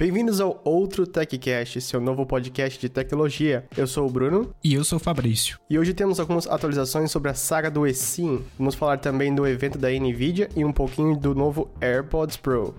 Bem-vindos ao outro TechCast, seu novo podcast de tecnologia. Eu sou o Bruno. E eu sou o Fabrício. E hoje temos algumas atualizações sobre a saga do eSIM. Vamos falar também do evento da NVIDIA e um pouquinho do novo AirPods Pro.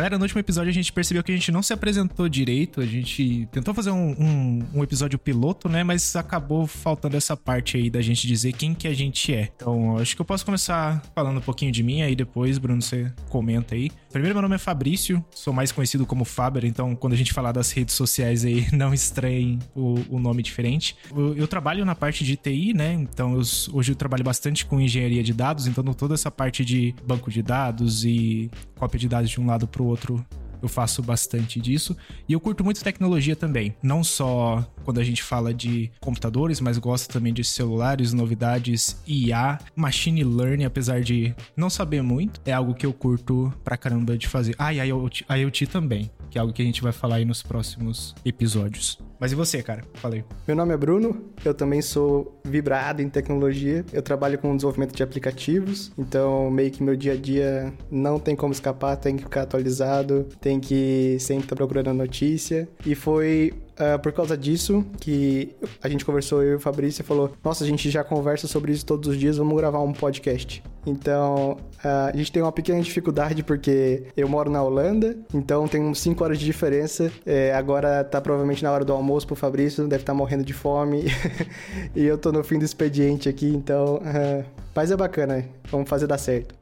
Galera, no último episódio a gente percebeu que a gente não se apresentou direito. A gente tentou fazer um, um, um, episódio piloto, né? Mas acabou faltando essa parte aí da gente dizer quem que a gente é. Então, acho que eu posso começar falando um pouquinho de mim, aí depois, Bruno, você comenta aí. Primeiro, meu nome é Fabrício, sou mais conhecido como Faber, então quando a gente falar das redes sociais aí, não estranhem o, o nome diferente. Eu, eu, trabalho na parte de TI, né? Então, eu, hoje eu trabalho bastante com engenharia de dados, então toda essa parte de banco de dados e cópia de dados de um lado pro outro eu faço bastante disso. E eu curto muito tecnologia também. Não só quando a gente fala de computadores, mas gosto também de celulares, novidades, IA, machine learning, apesar de não saber muito. É algo que eu curto pra caramba de fazer. Ah, e IoT, IoT também, que é algo que a gente vai falar aí nos próximos episódios. Mas e você, cara? Falei. Meu nome é Bruno, eu também sou vibrado em tecnologia. Eu trabalho com desenvolvimento de aplicativos, então meio que meu dia a dia não tem como escapar, tem que ficar atualizado, tem que sempre estar procurando notícia. E foi Uh, por causa disso que a gente conversou, eu e o Fabrício, falou: Nossa, a gente já conversa sobre isso todos os dias, vamos gravar um podcast. Então, uh, a gente tem uma pequena dificuldade porque eu moro na Holanda, então tem uns 5 horas de diferença. É, agora tá provavelmente na hora do almoço pro Fabrício, deve estar tá morrendo de fome. e eu tô no fim do expediente aqui, então. Uh, mas é bacana, vamos fazer dar certo.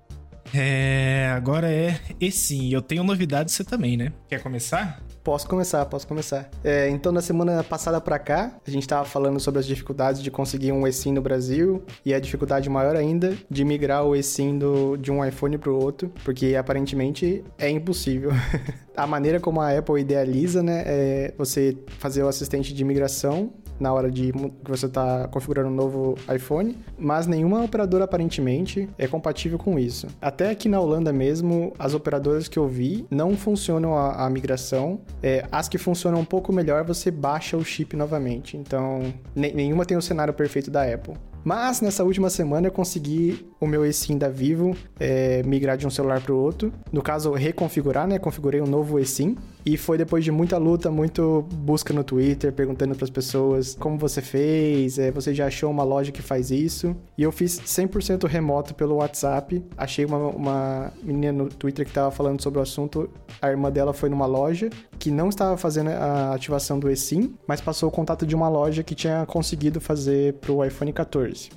É, agora é. E sim, eu tenho novidades você também, né? Quer começar? Posso começar, posso começar. É, então, na semana passada para cá, a gente estava falando sobre as dificuldades de conseguir um eSIM no Brasil e a dificuldade maior ainda de migrar o eSIM do, de um iPhone para o outro, porque aparentemente é impossível. a maneira como a Apple idealiza, né, é você fazer o assistente de migração na hora de que você está configurando um novo iPhone, mas nenhuma operadora aparentemente é compatível com isso. Até aqui na Holanda mesmo, as operadoras que eu vi não funcionam a, a migração. É, as que funcionam um pouco melhor, você baixa o chip novamente. Então, nenhuma tem o cenário perfeito da Apple. Mas nessa última semana eu consegui o meu eSIM da Vivo é, migrar de um celular para o outro. No caso, reconfigurar, né? Configurei um novo eSIM. E foi depois de muita luta, muito busca no Twitter, perguntando para as pessoas como você fez, é, você já achou uma loja que faz isso. E eu fiz 100% remoto pelo WhatsApp. Achei uma, uma menina no Twitter que estava falando sobre o assunto. A irmã dela foi numa loja que não estava fazendo a ativação do eSIM, mas passou o contato de uma loja que tinha conseguido fazer para o iPhone 14.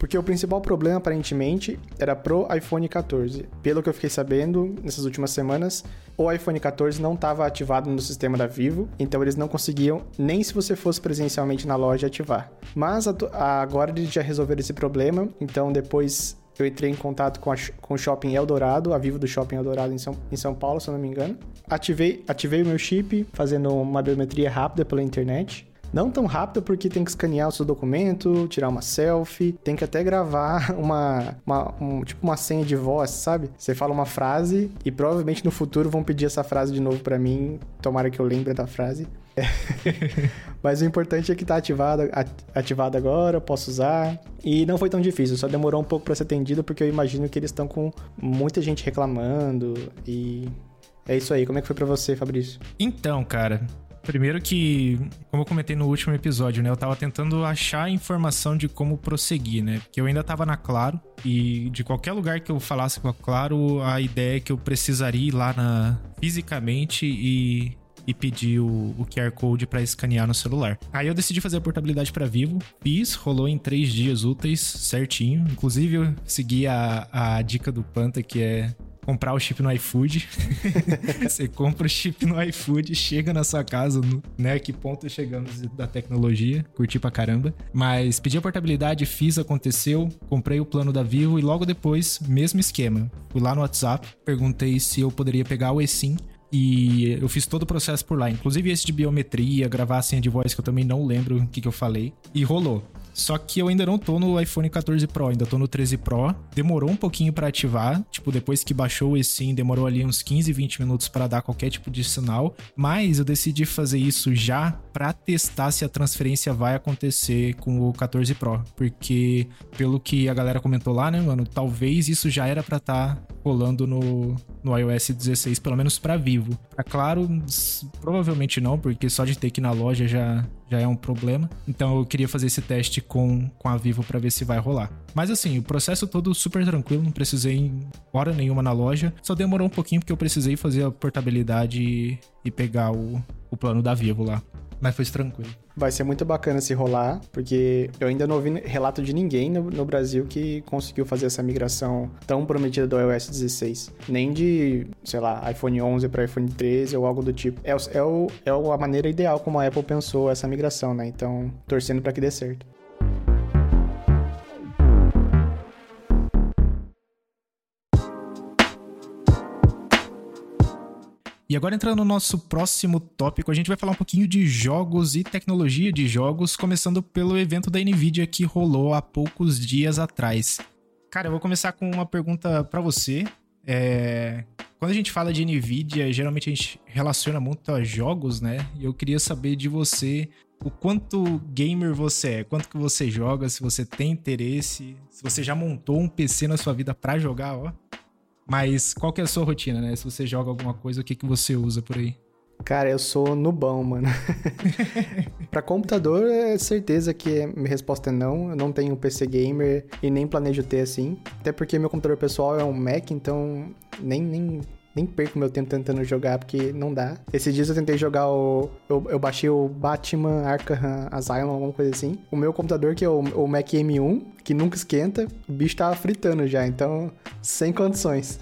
Porque o principal problema, aparentemente, era pro iPhone 14. Pelo que eu fiquei sabendo nessas últimas semanas, o iPhone 14 não estava ativado no sistema da Vivo, então eles não conseguiam, nem se você fosse presencialmente na loja, ativar. Mas agora eles já resolveram esse problema, então depois eu entrei em contato com, a, com o Shopping Eldorado, a Vivo do Shopping Eldorado em São, em São Paulo, se eu não me engano. Ativei, ativei o meu chip, fazendo uma biometria rápida pela internet. Não tão rápido porque tem que escanear o seu documento, tirar uma selfie, tem que até gravar uma, uma um, tipo uma senha de voz, sabe? Você fala uma frase e provavelmente no futuro vão pedir essa frase de novo para mim, tomara que eu lembre da frase. Mas o importante é que tá ativado, ativado agora, posso usar. E não foi tão difícil, só demorou um pouco para ser atendido porque eu imagino que eles estão com muita gente reclamando e é isso aí. Como é que foi para você, Fabrício? Então, cara, Primeiro que, como eu comentei no último episódio, né? Eu tava tentando achar informação de como prosseguir, né? Porque eu ainda tava na Claro e de qualquer lugar que eu falasse com a Claro, a ideia é que eu precisaria ir lá na, fisicamente e e pedir o, o QR Code para escanear no celular. Aí eu decidi fazer a portabilidade para Vivo, fiz, rolou em três dias úteis, certinho. Inclusive eu segui a, a dica do Panta, que é comprar o chip no iFood. você compra o chip no iFood, chega na sua casa, né? Que ponto chegamos da tecnologia, curti pra caramba. Mas pedi a portabilidade, fiz, aconteceu, comprei o plano da Vivo e logo depois, mesmo esquema. Fui lá no WhatsApp, perguntei se eu poderia pegar o eSIM e eu fiz todo o processo por lá, inclusive esse de biometria, gravar a senha de voz que eu também não lembro o que, que eu falei. E rolou. Só que eu ainda não tô no iPhone 14 Pro, ainda tô no 13 Pro. Demorou um pouquinho para ativar, tipo, depois que baixou o eSIM, demorou ali uns 15, 20 minutos para dar qualquer tipo de sinal, mas eu decidi fazer isso já para testar se a transferência vai acontecer com o 14 Pro, porque pelo que a galera comentou lá, né, mano, talvez isso já era para estar tá rolando no, no iOS 16, pelo menos para Vivo. Pra Claro, provavelmente não, porque só de ter que ir na loja já, já é um problema. Então eu queria fazer esse teste com, com a Vivo para ver se vai rolar. Mas assim, o processo todo super tranquilo, não precisei hora nenhuma na loja. Só demorou um pouquinho porque eu precisei fazer a portabilidade e, pegar o, o plano da Vivo lá. Mas foi tranquilo. Vai ser muito bacana se rolar, porque eu ainda não ouvi relato de ninguém no, no, Brasil que conseguiu fazer essa migração tão prometida do iOS 16. Nem de, sei lá, iPhone 11 para iPhone 13 ou algo do tipo. É, é, o, é a maneira ideal como a Apple pensou essa migração, né? Então, torcendo para que dê certo. E agora entrando no nosso próximo tópico, a gente vai falar um pouquinho de jogos e tecnologia de jogos, começando pelo evento da Nvidia que rolou há poucos dias atrás. Cara, eu vou começar com uma pergunta para você. É... Quando a gente fala de Nvidia, geralmente a gente relaciona muito a jogos, né? E eu queria saber de você o quanto gamer você é, quanto que você joga, se você tem interesse, se você já montou um PC na sua vida para jogar, ó. Mas qual que é a sua rotina, né? Se você joga alguma coisa, o que, que você usa por aí? Cara, eu sou nubão, mano. pra computador, é certeza que minha resposta é não. Eu não tenho PC gamer e nem planejo ter assim. Até porque meu computador pessoal é um Mac, então nem, nem nem perco meu tempo tentando jogar, porque não dá. Esses dias eu tentei jogar o. Eu, eu baixei o Batman Arkham Asylum, alguma coisa assim. O meu computador, que é o, o Mac M1, que nunca esquenta, o bicho tava fritando já, então sem condições.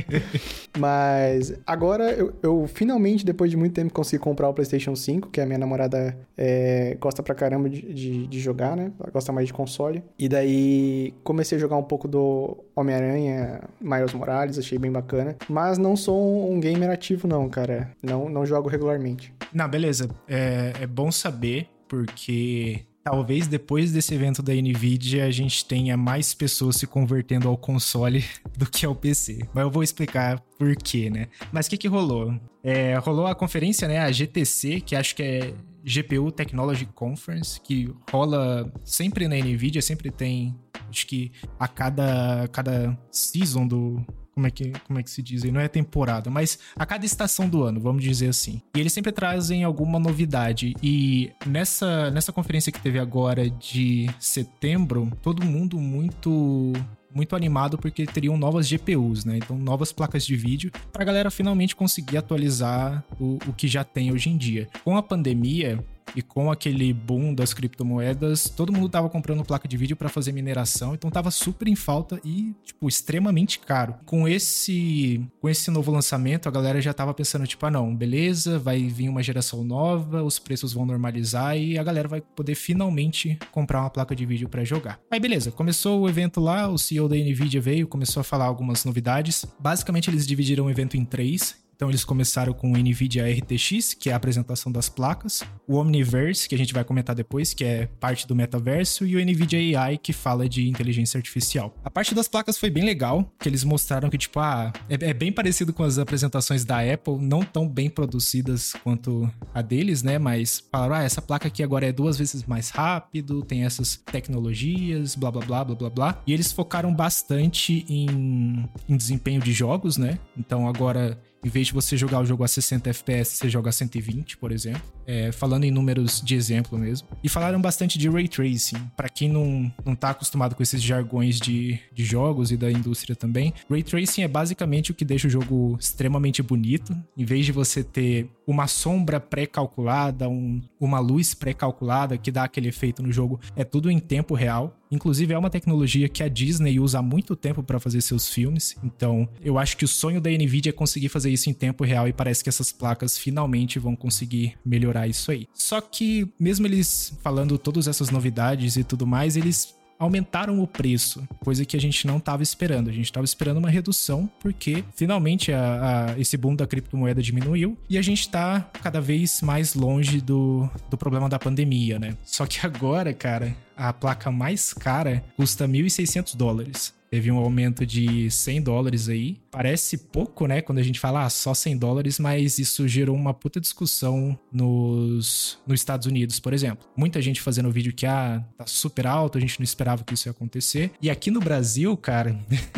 Mas agora eu, eu, finalmente, depois de muito tempo, consegui comprar o PlayStation 5, que a minha namorada é, gosta pra caramba de, de, de, jogar, né? Ela gosta mais de console. E daí comecei a jogar um pouco do Homem-Aranha, Miles Morales, achei bem bacana. Mas não sou um gamer ativo, não, cara. Não, não jogo regularmente. Não, beleza. É, é bom saber, porque Talvez depois desse evento da Nvidia a gente tenha mais pessoas se convertendo ao console do que ao PC. Mas eu vou explicar por quê, né? Mas o que, que rolou? É, rolou a conferência, né? A GTC, que acho que é GPU Technology Conference, que rola sempre na Nvidia, sempre tem. Acho que a cada, cada season do, como é que, como é que se diz aí? Não é temporada, mas a cada estação do ano, vamos dizer assim. E eles sempre trazem alguma novidade. E nessa, nessa conferência que teve agora de setembro, todo mundo muito muito animado porque teriam novas GPUs, né? Então, novas placas de vídeo para a galera finalmente conseguir atualizar o, o que já tem hoje em dia. Com a pandemia, e com aquele boom das criptomoedas, todo mundo tava comprando placa de vídeo para fazer mineração, então tava super em falta e, tipo, extremamente caro. Com esse com esse novo lançamento, a galera já tava pensando, tipo, ah, não, beleza, vai vir uma geração nova, os preços vão normalizar e a galera vai poder finalmente comprar uma placa de vídeo para jogar. Aí beleza, começou o evento lá, o CEO da Nvidia veio, começou a falar algumas novidades. Basicamente eles dividiram o evento em três. Então eles começaram com o NVIDIA RTX, que é a apresentação das placas, o Omniverse, que a gente vai comentar depois, que é parte do metaverso, e o NVIDIA AI, que fala de inteligência artificial. A parte das placas foi bem legal, que eles mostraram que, tipo, ah, é, é bem parecido com as apresentações da Apple, não tão bem produzidas quanto a deles, né? Mas falaram, ah, essa placa aqui agora é duas vezes mais rápido, tem essas tecnologias, blá blá blá blá blá blá. E eles focaram bastante em, em desempenho de jogos, né? Então agora em vez de você jogar o jogo a 60 FPS, você joga a 120, por exemplo. É, falando em números de exemplo mesmo. E falaram bastante de Ray Tracing. Para quem não, não tá acostumado com esses jargões de, de jogos e da indústria também, Ray Tracing é basicamente o que deixa o jogo extremamente bonito. Em vez de você ter uma sombra pré-calculada, um, uma luz pré-calculada que dá aquele efeito no jogo, é tudo em tempo real. Inclusive, é uma tecnologia que a Disney usa há muito tempo para fazer seus filmes. Então, eu acho que o sonho da Nvidia é conseguir fazer isso em tempo real e parece que essas placas finalmente vão conseguir melhorar isso aí. Só que, mesmo eles falando todas essas novidades e tudo mais, eles aumentaram o preço, coisa que a gente não estava esperando. A gente estava esperando uma redução, porque finalmente a, a, esse boom da criptomoeda diminuiu e a gente está cada vez mais longe do, do problema da pandemia, né? Só que agora, cara, a placa mais cara custa 1.600 dólares. Teve um aumento de 100 dólares aí. Parece pouco, né? Quando a gente fala ah, só 100 dólares, mas isso gerou uma puta discussão nos, nos Estados Unidos, por exemplo. Muita gente fazendo vídeo que, ah, tá super alto, a gente não esperava que isso ia acontecer. E aqui no Brasil, cara,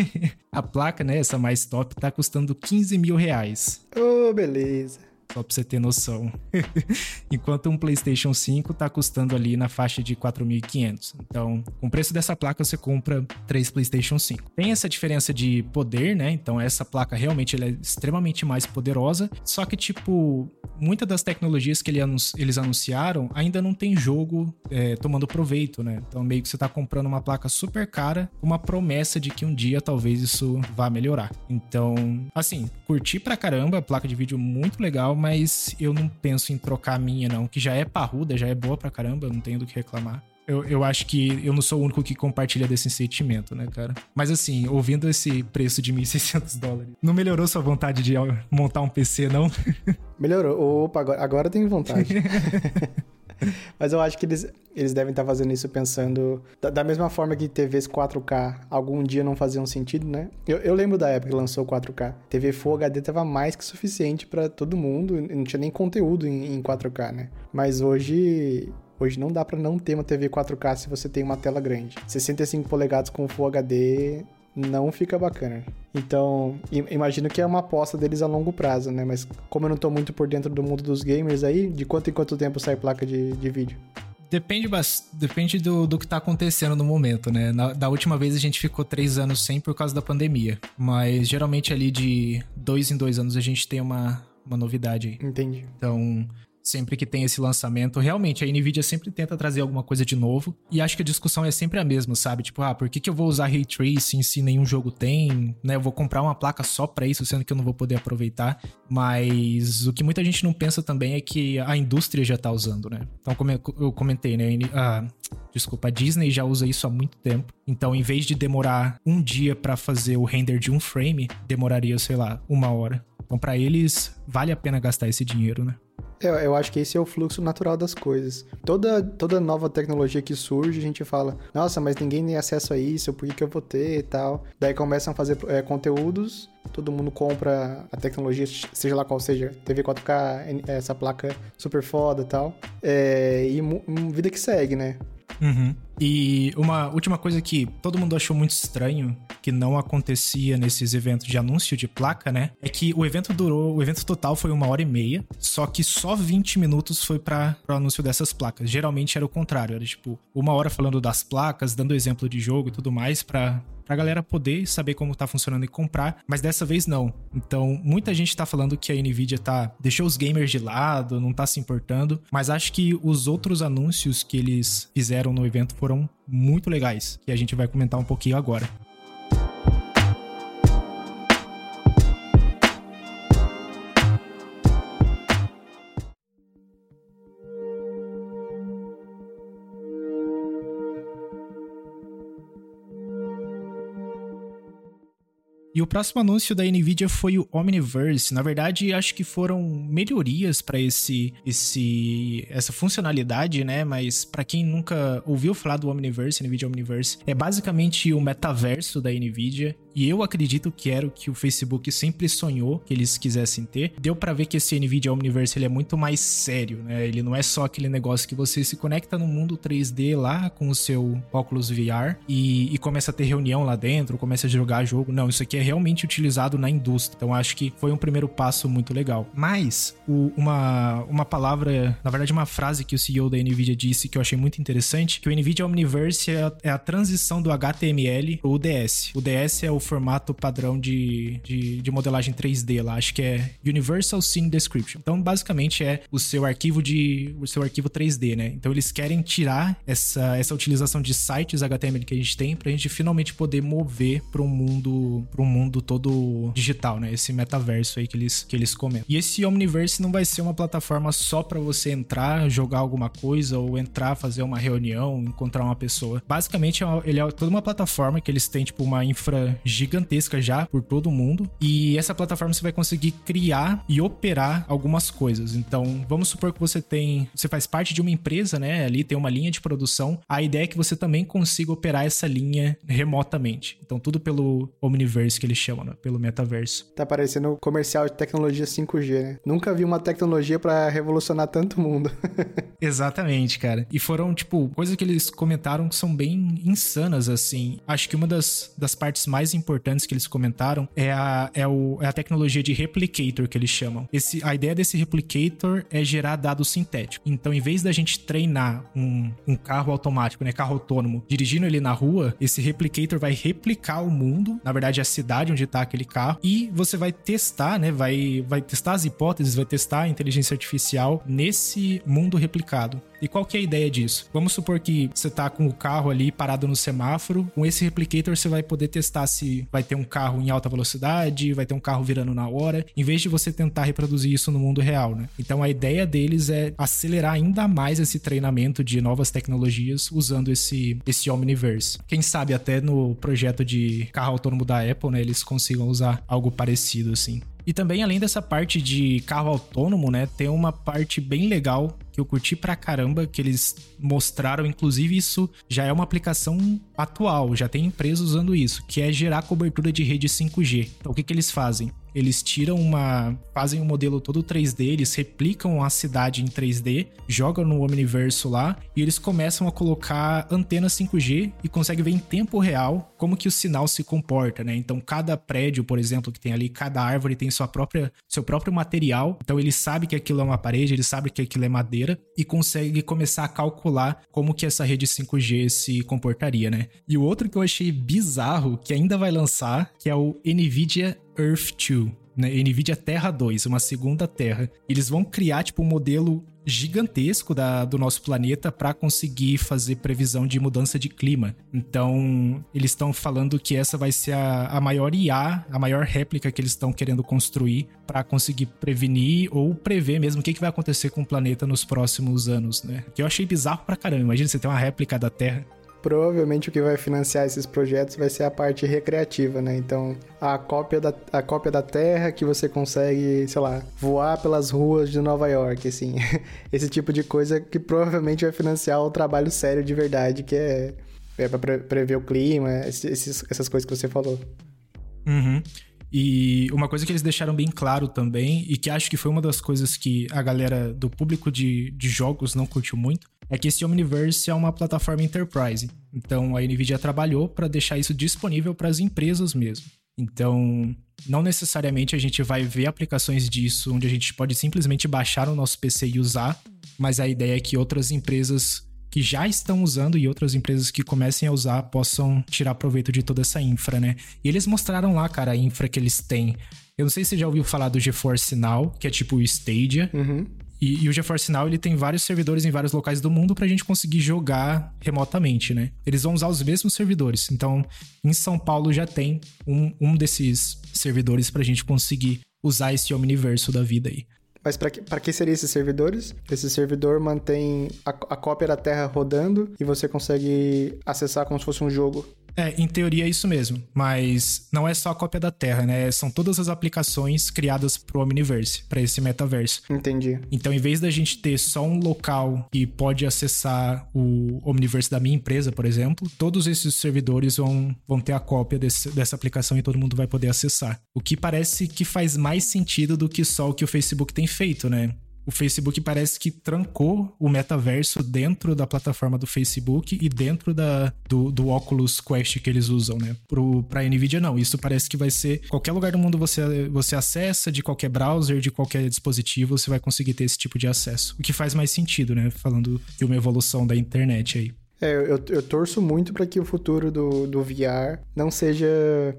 a placa, né, essa mais top, tá custando 15 mil reais. Oh, beleza. Só pra você ter noção. Enquanto um PlayStation 5 tá custando ali na faixa de 4.500. Então, com o preço dessa placa, você compra três PlayStation 5. Tem essa diferença de poder, né? Então, essa placa realmente é extremamente mais poderosa. Só que, tipo, muitas das tecnologias que eles anunciaram ainda não tem jogo é, tomando proveito, né? Então, meio que você tá comprando uma placa super cara uma promessa de que um dia talvez isso vá melhorar. Então, assim, curti pra caramba, placa de vídeo muito legal, mas eu não penso em trocar a minha, não, que já é parruda, já é boa pra caramba, não tenho do que reclamar. Eu, eu acho que eu não sou o único que compartilha desse sentimento, né, cara? Mas assim, ouvindo esse preço de 1.600 dólares, não melhorou sua vontade de montar um PC, não? Melhorou. Opa, agora, agora tenho vontade. Mas eu acho que eles, eles devem estar fazendo isso pensando. Da, da, mesma forma que TVs 4K algum dia não faziam sentido, né? Eu, eu lembro da época que lançou 4K. TV Full HD tava mais que suficiente para todo mundo. Não tinha nem conteúdo em, em 4K, né? Mas hoje Hoje não dá para não ter uma TV 4K se você tem uma tela grande. 65 polegadas com Full HD não fica bacana. Então, imagino que é uma aposta deles a longo prazo, né? Mas como eu não tô muito por dentro do mundo dos gamers aí, de quanto em quanto tempo sai placa de, de vídeo? Depende, depende do, do que tá acontecendo no momento, né? Na, da última vez a gente ficou três anos sem por causa da pandemia. Mas geralmente ali de dois em dois anos a gente tem uma, uma novidade aí. Entendi. Então, sempre que tem esse lançamento. Realmente, a Nvidia sempre tenta trazer alguma coisa de novo. E acho que a discussão é sempre a mesma, sabe? Tipo, ah, por que, que eu vou usar Ray Tracing se nenhum jogo tem? Né? Eu vou comprar uma placa só pra isso, sendo que eu não vou poder aproveitar. Mas o que muita gente não pensa também é que a indústria já tá usando, né? Então, como eu comentei, né? Ah, desculpa, a Disney já usa isso há muito tempo. Então, em vez de demorar um dia para fazer o render de um frame, demoraria, sei lá, uma hora. Então, para eles, vale a pena gastar esse dinheiro, né? Eu, eu acho que esse é o fluxo natural das coisas. Toda, toda nova tecnologia que surge, a gente fala, nossa, mas ninguém tem acesso a isso, por que, que eu vou ter e tal. Daí começam a fazer é, conteúdos, todo mundo compra a tecnologia, seja lá qual seja, TV 4K, essa placa super foda e tal. É, e vida que segue, né? Uhum. E uma última coisa que todo mundo achou muito estranho, que não acontecia nesses eventos de anúncio de placa, né? É que o evento durou, o evento total foi uma hora e meia, só que só 20 minutos foi para o anúncio dessas placas. Geralmente era o contrário, era tipo uma hora falando das placas, dando exemplo de jogo e tudo mais para pra galera poder saber como tá funcionando e comprar, mas dessa vez não. Então, muita gente tá falando que a Nvidia tá deixou os gamers de lado, não tá se importando, mas acho que os outros anúncios que eles fizeram no evento foram muito legais, que a gente vai comentar um pouquinho agora. E o próximo anúncio da Nvidia foi o Omniverse. Na verdade, acho que foram melhorias para esse, esse, essa funcionalidade, né? Mas para quem nunca ouviu falar do Omniverse, Nvidia Omniverse, é basicamente o metaverso da Nvidia. E eu acredito que era o que o Facebook sempre sonhou que eles quisessem ter. Deu para ver que esse Nvidia Omniverse ele é muito mais sério, né? Ele não é só aquele negócio que você se conecta no mundo 3D lá com o seu óculos VR e, e começa a ter reunião lá dentro, começa a jogar jogo. Não, isso aqui é realmente utilizado na indústria. Então acho que foi um primeiro passo muito legal. Mas o, uma, uma palavra, na verdade uma frase que o CEO da Nvidia disse que eu achei muito interessante, que o Nvidia Omniverse é a, é a transição do HTML pro UDS. O UDS é o formato padrão de, de, de, modelagem 3D lá, acho que é Universal Scene Description. Então, basicamente é o seu arquivo de o seu arquivo 3D, né? Então, eles querem tirar essa, essa utilização de sites HTML que a gente tem pra gente finalmente poder mover para um mundo para um mundo todo digital, né? Esse metaverso aí que eles que eles comentam. E esse Omniverse não vai ser uma plataforma só para você entrar, jogar alguma coisa ou entrar, fazer uma reunião, encontrar uma pessoa. Basicamente, é ele é toda uma plataforma que eles têm tipo uma infra gigantesca já por todo o mundo. E essa plataforma você vai conseguir criar e operar algumas coisas. Então, vamos supor que você tem, você faz parte de uma empresa, né? Ali tem uma linha de produção. A ideia é que você também consiga operar essa linha remotamente. Então, tudo pelo Omniverse que eles chamam, né? Pelo metaverso. Tá parecendo comercial de tecnologia 5G, né? Nunca vi uma tecnologia para revolucionar tanto o mundo. Exatamente, cara. E foram, tipo, coisas que eles comentaram que são bem insanas, assim. Acho que uma das, das partes mais importantes que eles comentaram é a, é, o, é a tecnologia de replicator que eles chamam. Esse, a ideia desse replicator é gerar dados sintéticos. Então, em vez da gente treinar um, um carro automático, né, carro autônomo, dirigindo ele na rua, esse replicator vai replicar o mundo, na verdade a cidade onde está aquele carro, e você vai testar, né, vai, vai testar as hipóteses, vai testar a inteligência artificial nesse mundo replicado. E qual que é a ideia disso? Vamos supor que você tá com o carro ali parado no semáforo, com esse replicator você vai poder testar se vai ter um carro em alta velocidade, vai ter um carro virando na hora, em vez de você tentar reproduzir isso no mundo real, né? Então a ideia deles é acelerar ainda mais esse treinamento de novas tecnologias usando esse esse Omniverse. Quem sabe até no projeto de carro autônomo da Apple, né, eles consigam usar algo parecido assim. E também, além dessa parte de carro autônomo, né, tem uma parte bem legal que eu curti pra caramba, que eles mostraram, inclusive isso já é uma aplicação atual, já tem empresa usando isso, que é gerar cobertura de rede 5G. Então o que, que eles fazem? Eles tiram uma. fazem um modelo todo 3D, eles replicam a cidade em 3D, jogam no Omniverso lá e eles começam a colocar antena 5G e conseguem ver em tempo real como que o sinal se comporta, né? Então, cada prédio, por exemplo, que tem ali, cada árvore tem sua própria, seu próprio material. Então, ele sabe que aquilo é uma parede, ele sabe que aquilo é madeira e consegue começar a calcular como que essa rede 5G se comportaria, né? E o outro que eu achei bizarro, que ainda vai lançar, que é o NVIDIA Earth 2, né? NVIDIA Terra 2, uma segunda Terra. Eles vão criar, tipo, um modelo gigantesco da, do nosso planeta para conseguir fazer previsão de mudança de clima. Então, eles estão falando que essa vai ser a, a maior IA, a maior réplica que eles estão querendo construir para conseguir prevenir ou prever mesmo o que, que vai acontecer com o planeta nos próximos anos, né? Que eu achei bizarro pra caramba. Imagina você ter uma réplica da Terra provavelmente o que vai financiar esses projetos vai ser a parte recreativa, né? Então, a cópia da, a cópia da Terra que você consegue, sei lá, voar pelas ruas de Nova York, assim. Esse tipo de coisa que provavelmente vai financiar o trabalho sério de verdade, que é, é pra prever o clima, esses, essas coisas que você falou. Uhum. E uma coisa que eles deixaram bem claro também, e que acho que foi uma das coisas que a galera do público de, de jogos não curtiu muito, é que esse Omniverse é uma plataforma enterprise. Então a Nvidia trabalhou para deixar isso disponível para as empresas mesmo. Então, não necessariamente a gente vai ver aplicações disso onde a gente pode simplesmente baixar no nosso PC e usar, mas a ideia é que outras empresas que já estão usando e outras empresas que comecem a usar possam tirar proveito de toda essa infra, né? E eles mostraram lá, cara, a infra que eles têm. Eu não sei se você já ouviu falar do GeForce Now, que é tipo o Stadia. Uhum. E, e, o GeForce Now ele tem vários servidores em vários locais do mundo para a gente conseguir jogar remotamente, né? Eles vão usar os mesmos servidores. Então, em São Paulo já tem um, um desses servidores para a gente conseguir usar esse Omniverso da vida aí. Mas para que, que seriam esses servidores? Esse servidor mantém a, a cópia da Terra rodando e você consegue acessar como se fosse um jogo é, em teoria é isso mesmo, mas não é só a cópia da Terra, né? São todas as aplicações criadas pro Omniverse, para esse metaverso. Entendi. Então, em vez da gente ter só um local que pode acessar o Omniverse da minha empresa, por exemplo, todos esses servidores vão, vão ter a cópia desse, dessa aplicação e todo mundo vai poder acessar. O que parece que faz mais sentido do que só o que o Facebook tem feito, né? O Facebook parece que trancou o metaverso dentro da plataforma do Facebook e dentro da, do, do Oculus Quest que eles usam, né? Pro, pra NVIDIA, não. Isso parece que vai ser. Qualquer lugar do mundo você, você acessa, de qualquer browser, de qualquer dispositivo, você vai conseguir ter esse tipo de acesso. O que faz mais sentido, né? Falando de uma evolução da internet aí. É, eu, eu torço muito para que o futuro do, do VR não seja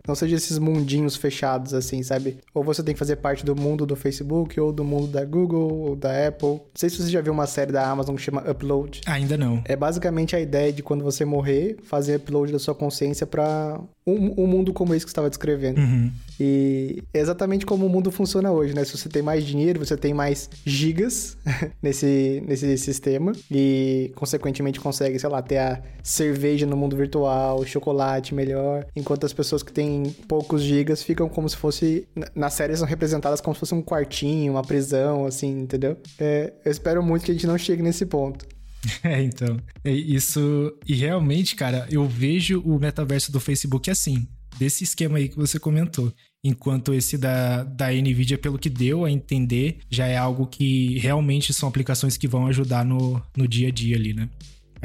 não seja esses mundinhos fechados, assim, sabe? Ou você tem que fazer parte do mundo do Facebook, ou do mundo da Google, ou da Apple. Não sei se você já viu uma série da Amazon que chama Upload. Ainda não. É basicamente a ideia de quando você morrer, fazer upload da sua consciência para um, um, mundo como esse que você estava descrevendo. Uhum. E é exatamente como o mundo funciona hoje, né? Se você tem mais dinheiro, você tem mais gigas nesse, nesse sistema e, consequentemente, consegue, sei lá, ter ter a cerveja no mundo virtual, chocolate melhor, enquanto as pessoas que têm poucos gigas ficam como se fosse. Na série são representadas como se fosse um quartinho, uma prisão, assim, entendeu? É, eu espero muito que a gente não chegue nesse ponto. É, então. É isso. E realmente, cara, eu vejo o metaverso do Facebook assim, desse esquema aí que você comentou. Enquanto esse da, da Nvidia, pelo que deu a entender, já é algo que realmente são aplicações que vão ajudar no, no dia a dia ali, né?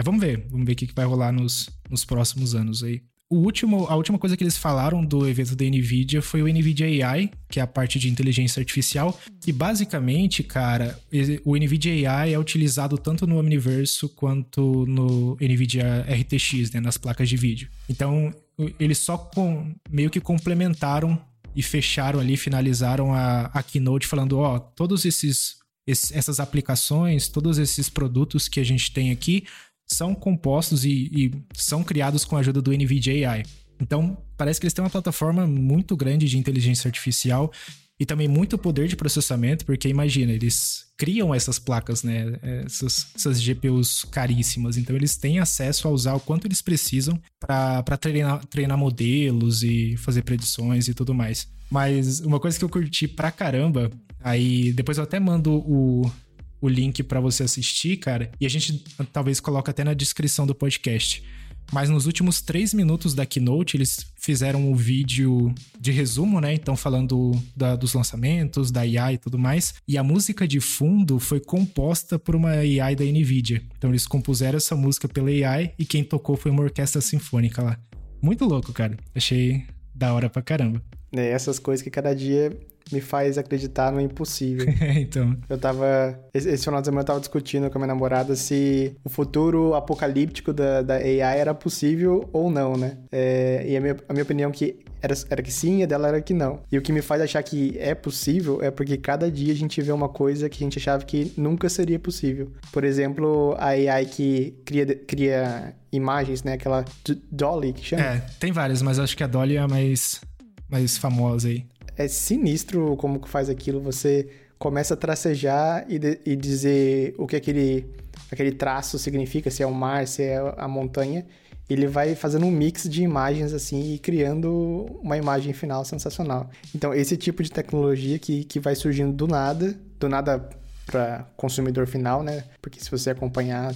Mas vamos ver, vamos ver o que, que vai rolar nos, nos próximos anos aí. O último, a última coisa que eles falaram do evento da NVIDIA foi o NVIDIA AI, que é a parte de inteligência artificial, que basicamente, cara, o NVIDIA AI é utilizado tanto no Omniverse quanto no NVIDIA RTX, né, nas placas de vídeo. Então, eles só com, meio que complementaram e fecharam ali, finalizaram a, a keynote falando, ó, oh, todos esses, essas aplicações, todos esses produtos que a gente tem aqui são compostos e, e são criados com a ajuda do NVIDIA AI. Então, parece que eles têm uma plataforma muito grande de inteligência artificial e também muito poder de processamento, porque imagina, eles criam essas placas, né? Essas, essas GPUs caríssimas. Então, eles têm acesso a usar o quanto eles precisam para treinar, treinar modelos e fazer predições e tudo mais. Mas uma coisa que eu curti pra caramba, aí depois eu até mando o, o link para você assistir, cara. E a gente talvez coloque até na descrição do podcast. Mas nos últimos três minutos da keynote, eles fizeram um vídeo de resumo, né? Então, falando da, dos lançamentos, da AI e tudo mais. E a música de fundo foi composta por uma AI da NVIDIA. Então, eles compuseram essa música pela AI e quem tocou foi uma orquestra sinfônica lá. Muito louco, cara. Achei da hora pra caramba. É, essas coisas que cada dia me faz acreditar no impossível. então. Eu tava. Esse final de semana eu tava discutindo com a minha namorada se o futuro apocalíptico da, da AI era possível ou não, né? É, e a minha, a minha opinião é que era, era que sim, e dela era que não. E o que me faz achar que é possível é porque cada dia a gente vê uma coisa que a gente achava que nunca seria possível. Por exemplo, a AI que cria, cria imagens, né? Aquela Dolly que chama. É, tem várias, mas acho que a Dolly é a mais, mais famosa aí é sinistro como que faz aquilo. Você começa a tracejar e, de, e dizer o que aquele, aquele traço significa, se é o mar, se é a montanha. Ele vai fazendo um mix de imagens assim e criando uma imagem final sensacional. Então, esse tipo de tecnologia que, que vai surgindo do nada, do nada para consumidor final, né? Porque se você acompanhar,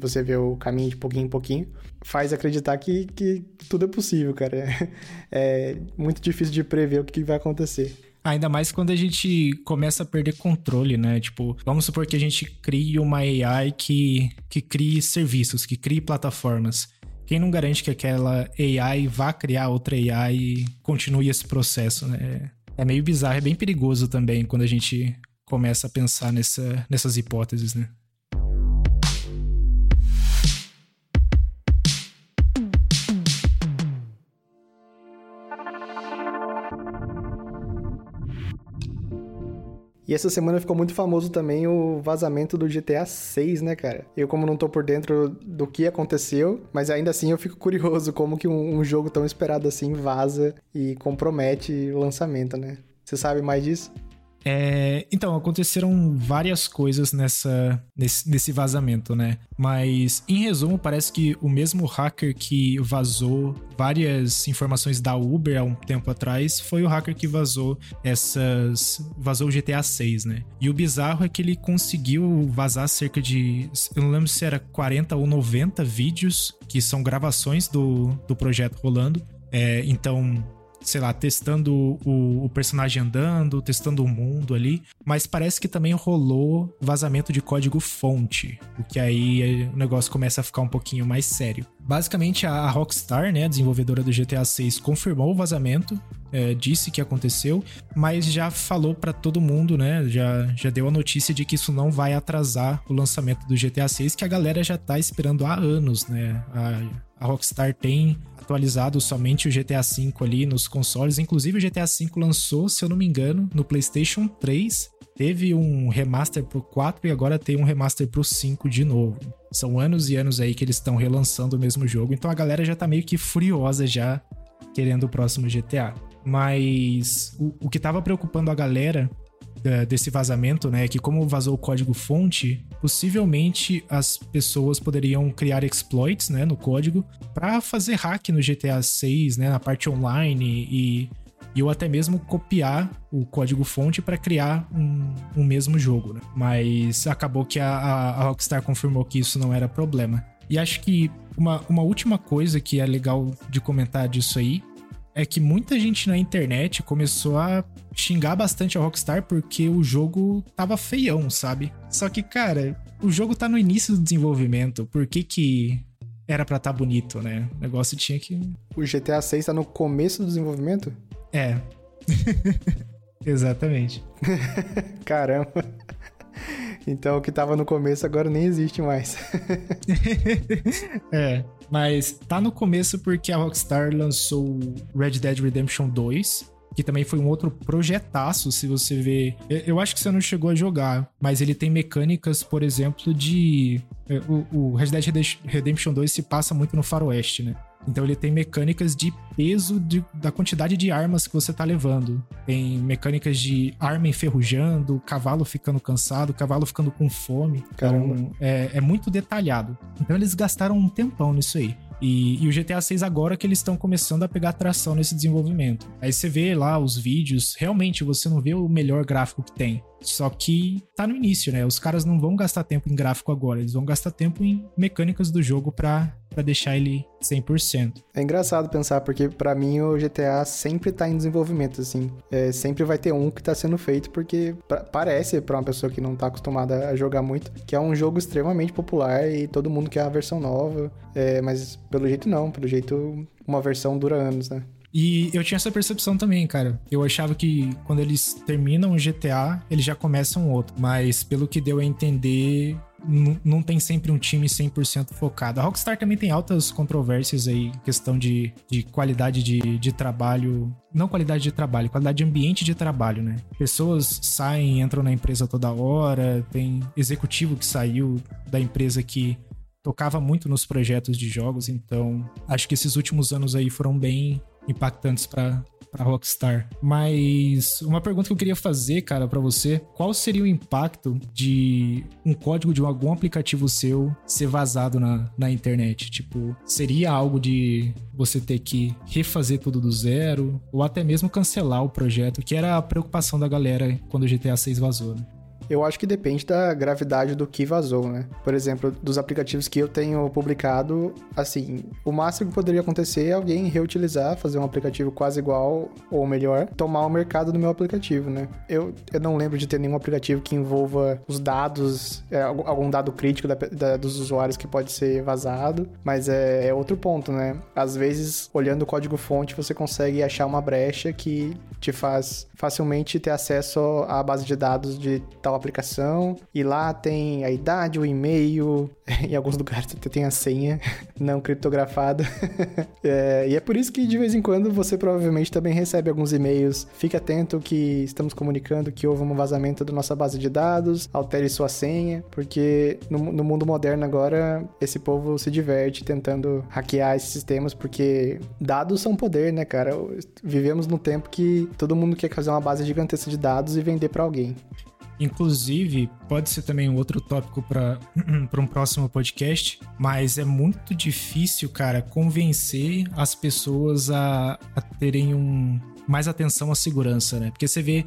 você vê o caminho de pouquinho em pouquinho, faz acreditar que, que tudo é possível, cara. É, é muito difícil de prever o que vai acontecer. Ainda mais quando a gente começa a perder controle, né? Tipo, vamos supor que a gente crie uma AI que, que crie serviços, que crie plataformas. Quem não garante que aquela AI vá criar outra AI e continue esse processo, né? É meio bizarro, é bem perigoso também quando a gente começa a pensar nessa, nessas hipóteses, né? E essa semana ficou muito famoso também o vazamento do GTA 6, né, cara? Eu, como não tô por dentro do que aconteceu, mas ainda assim eu fico curioso como que um, um jogo tão esperado assim vaza e compromete o lançamento, né? Você sabe mais disso? É, então, aconteceram várias coisas nessa, nesse, nesse vazamento, né? Mas, em resumo, parece que o mesmo hacker que vazou várias informações da Uber há um tempo atrás foi o hacker que vazou essas. vazou o GTA 6, né? E o bizarro é que ele conseguiu vazar cerca de. Eu não lembro se era 40 ou 90 vídeos que são gravações do, do projeto rolando. É, então, sei lá, testando o, o, personagem andando, testando o mundo ali, mas parece que também rolou vazamento de código fonte, o que aí o negócio começa a ficar um pouquinho mais sério. Basicamente, a Rockstar, né, a desenvolvedora do GTA 6, confirmou o vazamento, é, disse que aconteceu, mas já falou para todo mundo, né, já, já deu a notícia de que isso não vai atrasar o lançamento do GTA 6, que a galera já tá esperando há anos, né. A, a Rockstar tem atualizado somente o GTA V ali nos consoles. Inclusive, o GTA V lançou, se eu não me engano, no PlayStation 3. Teve um remaster pro 4 e agora tem um remaster pro 5 de novo. São anos e anos aí que eles estão relançando o mesmo jogo, então a galera já tá meio que furiosa já querendo o próximo GTA. Mas o, o que tava preocupando a galera uh, desse vazamento, né, é que como vazou o código fonte, possivelmente as pessoas poderiam criar exploits, né, no código para fazer hack no GTA 6, né, na parte online e e ou até mesmo copiar o código fonte para criar um, um, mesmo jogo, né? Mas acabou que a, a, Rockstar confirmou que isso não era problema. E acho que uma, uma última coisa que é legal de comentar disso aí é que muita gente na internet começou a xingar bastante a Rockstar porque o jogo tava feião, sabe? Só que, cara, o jogo tá no início do desenvolvimento. Por que que era pra tá bonito, né? O negócio tinha que. O GTA 6 tá no começo do desenvolvimento? É. Exatamente. Caramba. Então o que tava no começo agora nem existe mais. é, mas tá no começo porque a Rockstar lançou Red Dead Redemption 2, que também foi um outro projetaço, se você ver. Eu acho que você não chegou a jogar, mas ele tem mecânicas, por exemplo, de. É, o, o Red Dead Redemption 2 se passa muito no faroeste, né? Então ele tem mecânicas de peso de, da quantidade de armas que você tá levando. Tem mecânicas de arma enferrujando, cavalo ficando cansado, cavalo ficando com fome. Caramba. Então é, é muito detalhado. Então eles gastaram um tempão nisso aí. E, e, o GTA 6 agora que eles estão começando a pegar tração nesse desenvolvimento. Aí você vê lá os vídeos, realmente você não vê o melhor gráfico que tem. Só que tá no início, né? Os caras não vão gastar tempo em gráfico agora, eles vão gastar tempo em mecânicas do jogo para para deixar ele 100%. É engraçado pensar, porque para mim o GTA sempre tá em desenvolvimento, assim. É, sempre vai ter um que tá sendo feito, porque parece, para uma pessoa que não tá acostumada a jogar muito, que é um jogo extremamente popular e todo mundo quer a versão nova. É, mas pelo jeito não, pelo jeito uma versão dura anos, né? E eu tinha essa percepção também, cara. Eu achava que quando eles terminam o GTA, eles já começam outro. Mas pelo que deu a entender, não tem sempre um time 100% focado. A Rockstar também tem altas controvérsias aí, questão de, de qualidade de, de trabalho. Não qualidade de trabalho, qualidade de ambiente de trabalho, né? Pessoas saem, entram na empresa toda hora, tem executivo que saiu da empresa que tocava muito nos projetos de jogos, então acho que esses últimos anos aí foram bem impactantes para para Rockstar. Mas uma pergunta que eu queria fazer, cara, para você, qual seria o impacto de um código de algum aplicativo seu ser vazado na, na internet? Tipo, seria algo de você ter que refazer tudo do zero ou até mesmo cancelar o projeto, que era a preocupação da galera quando o GTA 6 vazou, né? Eu acho que depende da gravidade do que vazou, né? Por exemplo, dos aplicativos que eu tenho publicado, assim, o máximo que poderia acontecer é alguém reutilizar, fazer um aplicativo quase igual ou melhor, tomar o mercado do meu aplicativo, né? Eu, eu não lembro de ter nenhum aplicativo que envolva os dados, é, algum dado crítico da, da, dos usuários que pode ser vazado, mas é, é outro ponto, né? Às vezes, olhando o código-fonte, você consegue achar uma brecha que te faz facilmente ter acesso à base de dados de tal aplicação. E lá tem a idade, o e-mail, em alguns lugares até tem a senha não criptografada. é, e é por isso que de vez em quando você provavelmente também recebe alguns e-mails. Fique atento que estamos comunicando que houve um vazamento da nossa base de dados, altere sua senha, porque no, no mundo moderno agora esse povo se diverte tentando hackear esses sistemas, porque dados são poder, né, cara? Vivemos num tempo que todo mundo quer fazer uma base gigantesca de dados e vender para alguém. Inclusive, pode ser também um outro tópico para um próximo podcast, mas é muito difícil, cara, convencer as pessoas a, a terem um, mais atenção à segurança, né? Porque você vê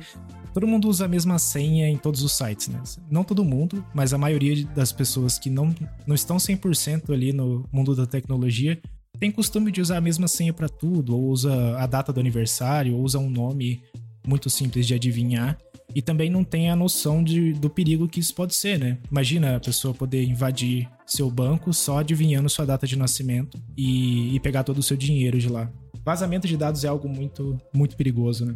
todo mundo usa a mesma senha em todos os sites, né? Não todo mundo, mas a maioria das pessoas que não, não estão 100% ali no mundo da tecnologia tem costume de usar a mesma senha para tudo, ou usa a data do aniversário, ou usa um nome muito simples de adivinhar e também não tem a noção de, do perigo que isso pode ser, né? Imagina a pessoa poder invadir seu banco só adivinhando sua data de nascimento e, e pegar todo o seu dinheiro de lá. Vazamento de dados é algo muito, muito perigoso, né?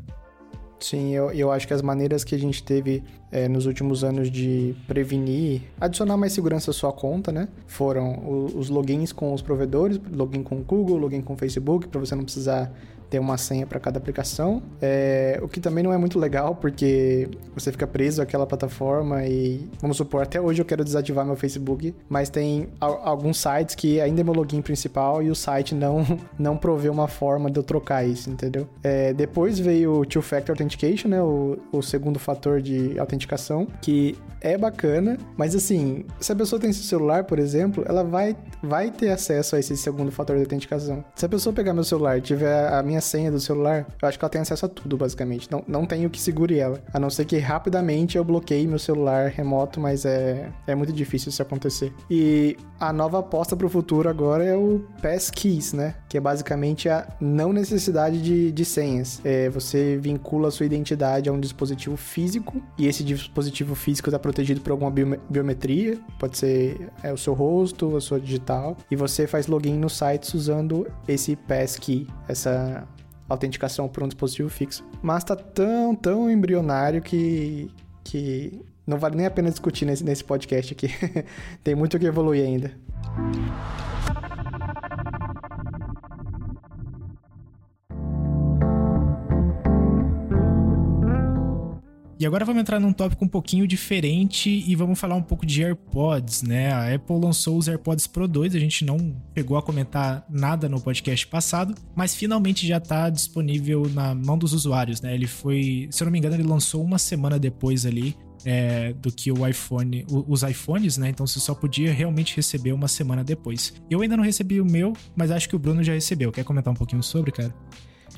Sim, eu, eu acho que as maneiras que a gente teve é, nos últimos anos de prevenir, adicionar mais segurança à sua conta, né? Foram os logins com os provedores, login com o Google, login com o Facebook, para você não precisar ter uma senha para cada aplicação. É, o que também não é muito legal, porque você fica preso àquela plataforma e, vamos supor, até hoje eu quero desativar meu Facebook, mas tem alguns sites que ainda é meu login principal e o site não, não provê uma forma de eu trocar isso, entendeu? É, depois veio o Two Factor Authentication, né? O, o segundo fator de autenticação, que é bacana, mas assim, se a pessoa tem seu celular, por exemplo, ela vai, vai ter acesso a esse segundo fator de autenticação. Se a pessoa pegar meu celular e tiver a minha senha do celular, eu acho que ela tem acesso a tudo, basicamente. Não, não tem o que segure ela. A não ser que rapidamente eu bloqueie meu celular remoto, mas é, é muito difícil isso acontecer. E a nova aposta para o futuro agora é o Passkeys, né? Que é basicamente a não necessidade de, de senhas. É, você vincula sua identidade a um dispositivo físico e esse dispositivo físico está protegido por alguma biometria, pode ser é, o seu rosto, a sua digital, e você faz login nos sites usando esse passkey, essa autenticação por um dispositivo fixo. Mas tá tão, tão embrionário que, que não vale nem a pena discutir nesse, nesse podcast aqui. Tem muito o que evoluir ainda. E agora vamos entrar num tópico um pouquinho diferente e vamos falar um pouco de AirPods, né? A Apple lançou os AirPods Pro 2, a gente não pegou a comentar nada no podcast passado, mas finalmente já está disponível na mão dos usuários, né? Ele foi, se eu não me engano, ele lançou uma semana depois ali é, do que o iPhone, os iPhones, né? Então você só podia realmente receber uma semana depois. Eu ainda não recebi o meu, mas acho que o Bruno já recebeu. Quer comentar um pouquinho sobre, cara?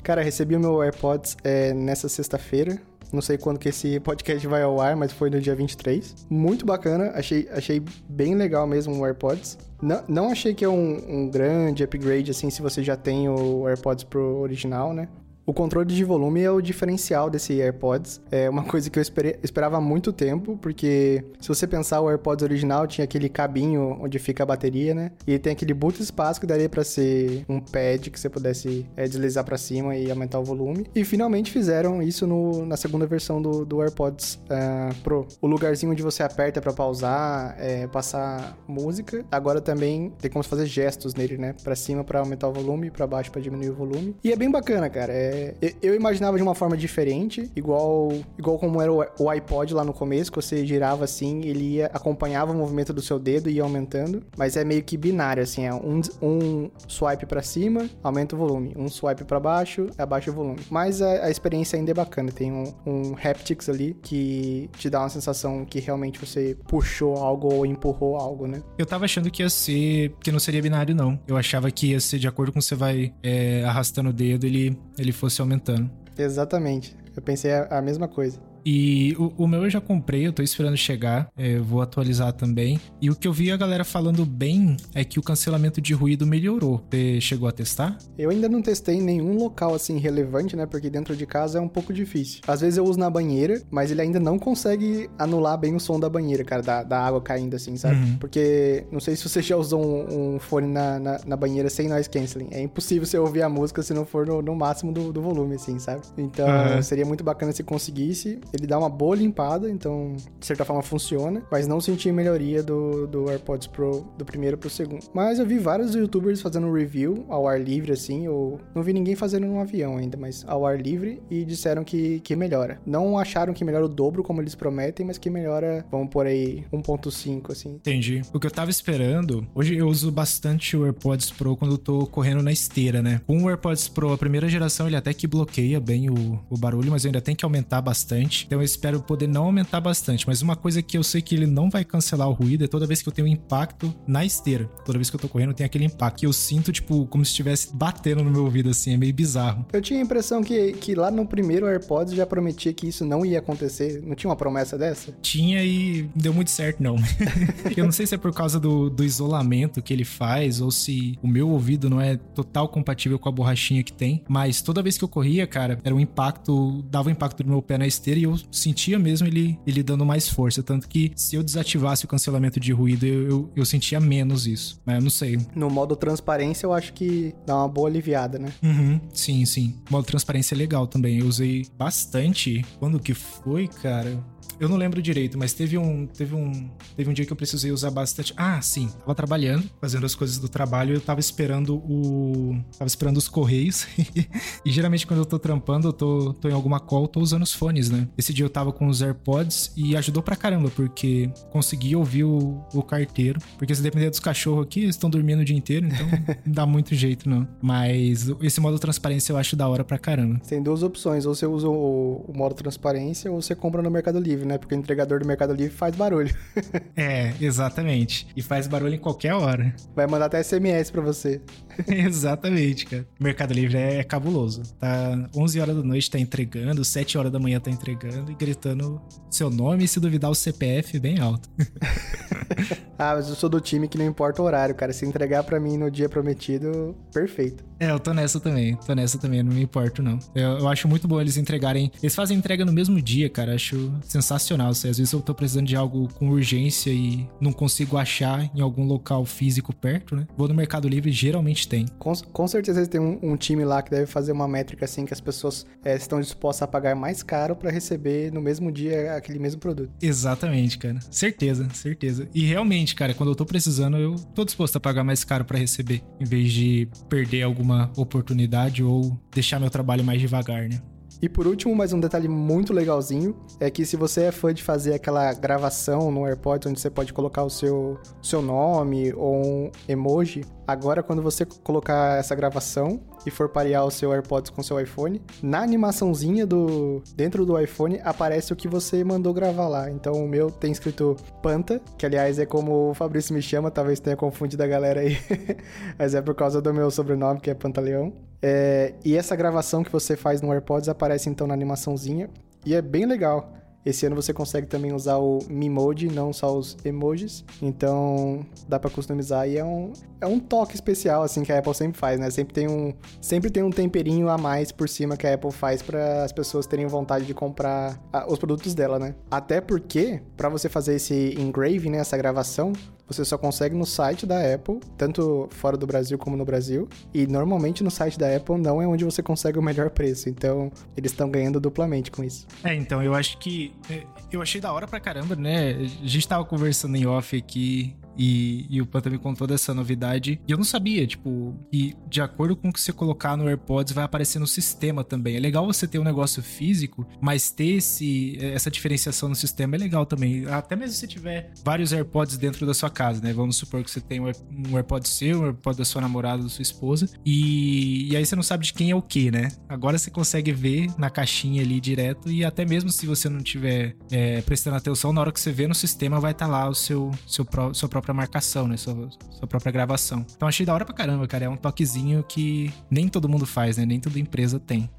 Cara, recebi o meu AirPods é, nessa sexta-feira. Não sei quando que esse podcast vai ao ar, mas foi no dia 23. Muito bacana, achei, achei bem legal mesmo o AirPods. Não, não achei que é um, um grande upgrade, assim, se você já tem o AirPods Pro original, né? O controle de volume é o diferencial desse AirPods. É uma coisa que eu esperava há muito tempo, porque se você pensar, o AirPods original tinha aquele cabinho onde fica a bateria, né? E tem aquele muito espaço que daria para ser um pad que você pudesse é, deslizar para cima e aumentar o volume. E finalmente fizeram isso no, na segunda versão do, do AirPods uh, Pro. O lugarzinho onde você aperta para pausar, é, passar música, agora também tem como fazer gestos nele, né? Para cima para aumentar o volume, para baixo para diminuir o volume. E é bem bacana, cara. É é, eu imaginava de uma forma diferente, igual, igual como era o iPod lá no começo, que você girava assim, ele ia, acompanhava o movimento do seu dedo e ia aumentando, mas é meio que binário, assim, é um, um swipe para cima, aumenta o volume, um swipe para baixo, abaixa o volume. Mas a, a, experiência ainda é bacana, tem um, um haptics ali que te dá uma sensação que realmente você puxou algo ou empurrou algo, né? Eu tava achando que ia ser, que não seria binário não. Eu achava que ia ser de acordo com você vai é, arrastando o dedo, ele, ele fosse fosse aumentando. Exatamente. Eu pensei a, a mesma coisa. E o, o, meu eu já comprei, eu tô esperando chegar, é, vou atualizar também. E o que eu vi a galera falando bem é que o cancelamento de ruído melhorou. Você chegou a testar? Eu ainda não testei em nenhum local assim relevante, né? Porque dentro de casa é um pouco difícil. Às vezes eu uso na banheira, mas ele ainda não consegue anular bem o som da banheira, cara, da, da água caindo assim, sabe? Uhum. Porque não sei se você já usou um, um fone na, na, na, banheira sem noise canceling. É impossível você ouvir a música se não for no, no máximo do, do, volume, assim, sabe? Então uhum. seria muito bacana se conseguisse ele dá uma boa limpada, então de certa forma funciona, mas não senti melhoria do, do AirPods Pro do primeiro pro segundo. Mas eu vi vários youtubers fazendo review ao ar livre, assim, eu não vi ninguém fazendo no avião ainda, mas ao ar livre e disseram que, que melhora. Não acharam que melhora o dobro como eles prometem, mas que melhora, vamos por aí, 1.5, assim. Entendi. O que eu tava esperando, hoje eu uso bastante o AirPods Pro quando eu tô correndo na esteira, né? Com o AirPods Pro, a primeira geração, ele até que bloqueia bem o, o barulho, mas eu ainda tem que aumentar bastante. Então eu espero poder não aumentar bastante. Mas uma coisa que eu sei que ele não vai cancelar o ruído é toda vez que eu tenho um impacto na esteira. Toda vez que eu tô correndo, tem aquele impacto. E eu sinto, tipo, como se estivesse batendo no meu ouvido, assim. É meio bizarro. Eu tinha a impressão que, que lá no primeiro AirPods já prometia que isso não ia acontecer. Não tinha uma promessa dessa? Tinha e deu muito certo, não. eu não sei se é por causa do, do isolamento que ele faz ou se o meu ouvido não é total compatível com a borrachinha que tem. Mas toda vez que eu corria, cara, era um impacto, dava um impacto no meu pé na esteira e eu sentia mesmo ele, ele dando mais força. Tanto que se eu desativasse o cancelamento de ruído, eu, eu, eu sentia menos isso. Mas eu não sei. No modo transparência, eu acho que dá uma boa aliviada, né? Uhum, sim, sim. O modo transparência é legal também. Eu usei bastante. Quando que foi, cara? Eu não lembro direito, mas teve um, teve um, teve um dia que eu precisei usar bastante. Ah, sim, tava trabalhando, fazendo as coisas do trabalho, eu tava esperando o, tava esperando os correios. e geralmente quando eu tô trampando, eu tô, tô em alguma call, tô usando os fones, né? Esse dia eu tava com os AirPods e ajudou pra caramba, porque consegui ouvir o, o carteiro. Porque se depender dos cachorros aqui, eles estão dormindo o dia inteiro, então não dá muito jeito, não. Mas esse modo transparência eu acho da hora pra caramba. Tem duas opções, ou você usa o, o modo transparência ou você compra no Mercado Livre, né? Porque o entregador do Mercado Livre faz barulho. é, exatamente. E faz barulho em qualquer hora. Vai mandar até SMS pra você. exatamente, cara. O Mercado Livre é, é cabuloso. Tá 11 horas da noite tá entregando, 7 horas da manhã tá entregando e gritando seu nome e se duvidar o CPF bem alto. ah, mas eu sou do time que não importa o horário, cara. Se entregar para mim no dia prometido, perfeito. É, eu tô nessa também. Tô nessa também, não me importo, não. Eu, eu acho muito bom eles entregarem. Eles fazem entrega no mesmo dia, cara. Acho sensacional. Assim, às vezes eu tô precisando de algo com urgência e não consigo achar em algum local físico perto, né? Vou no Mercado Livre geralmente tem. Com, com certeza tem um, um, time lá que deve fazer uma métrica assim que as pessoas é, estão dispostas a pagar mais caro para receber no mesmo dia aquele mesmo produto. Exatamente, cara. Certeza, certeza. E realmente, cara, quando eu tô precisando, eu tô disposto a pagar mais caro para receber, em vez de perder alguma oportunidade ou deixar meu trabalho mais devagar, né? E por último, mais um detalhe muito legalzinho é que se você é fã de fazer aquela gravação no AirPods onde você pode colocar o seu, seu nome ou um emoji, agora quando você colocar essa gravação e for parear o seu AirPods com o seu iPhone, na animaçãozinha do dentro do iPhone aparece o que você mandou gravar lá. Então o meu tem escrito Panta, que aliás é como o Fabrício me chama, talvez tenha confundido a galera aí, mas é por causa do meu sobrenome que é Pantaleão. É, e essa gravação que você faz no AirPods aparece então na animaçãozinha e é bem legal. Esse ano você consegue também usar o Mimode, não só os emojis. Então dá para customizar e é um, é um toque especial assim que a Apple sempre faz, né? Sempre tem um sempre tem um temperinho a mais por cima que a Apple faz para as pessoas terem vontade de comprar a, os produtos dela, né? Até porque para você fazer esse engraving, né, essa gravação, você só consegue no site da Apple, tanto fora do Brasil como no Brasil. E normalmente no site da Apple não é onde você consegue o melhor preço. Então eles estão ganhando duplamente com isso. É, então eu acho que. É, eu achei da hora pra caramba, né? A gente tava conversando em off aqui e, e o Panta me contou dessa novidade. E eu não sabia, tipo, e de acordo com o que você colocar no AirPods, vai aparecer no sistema também. É legal você ter um negócio físico, mas ter esse, essa diferenciação no sistema é legal também. Até mesmo se tiver vários AirPods dentro da sua casa, né? Vamos supor que você tem um AirPod seu, um AirPod da sua namorada, da sua esposa, e, e aí você não sabe de quem é o que, né? Agora você consegue ver na caixinha ali direto, e até mesmo se você não tiver é, prestando atenção, na hora que você vê no sistema vai estar tá lá o seu, seu, seu próprio própria marcação, né? Sua, sua própria gravação. Então achei da hora pra caramba, cara. É um toquezinho que nem todo mundo faz, né? Nem toda empresa tem.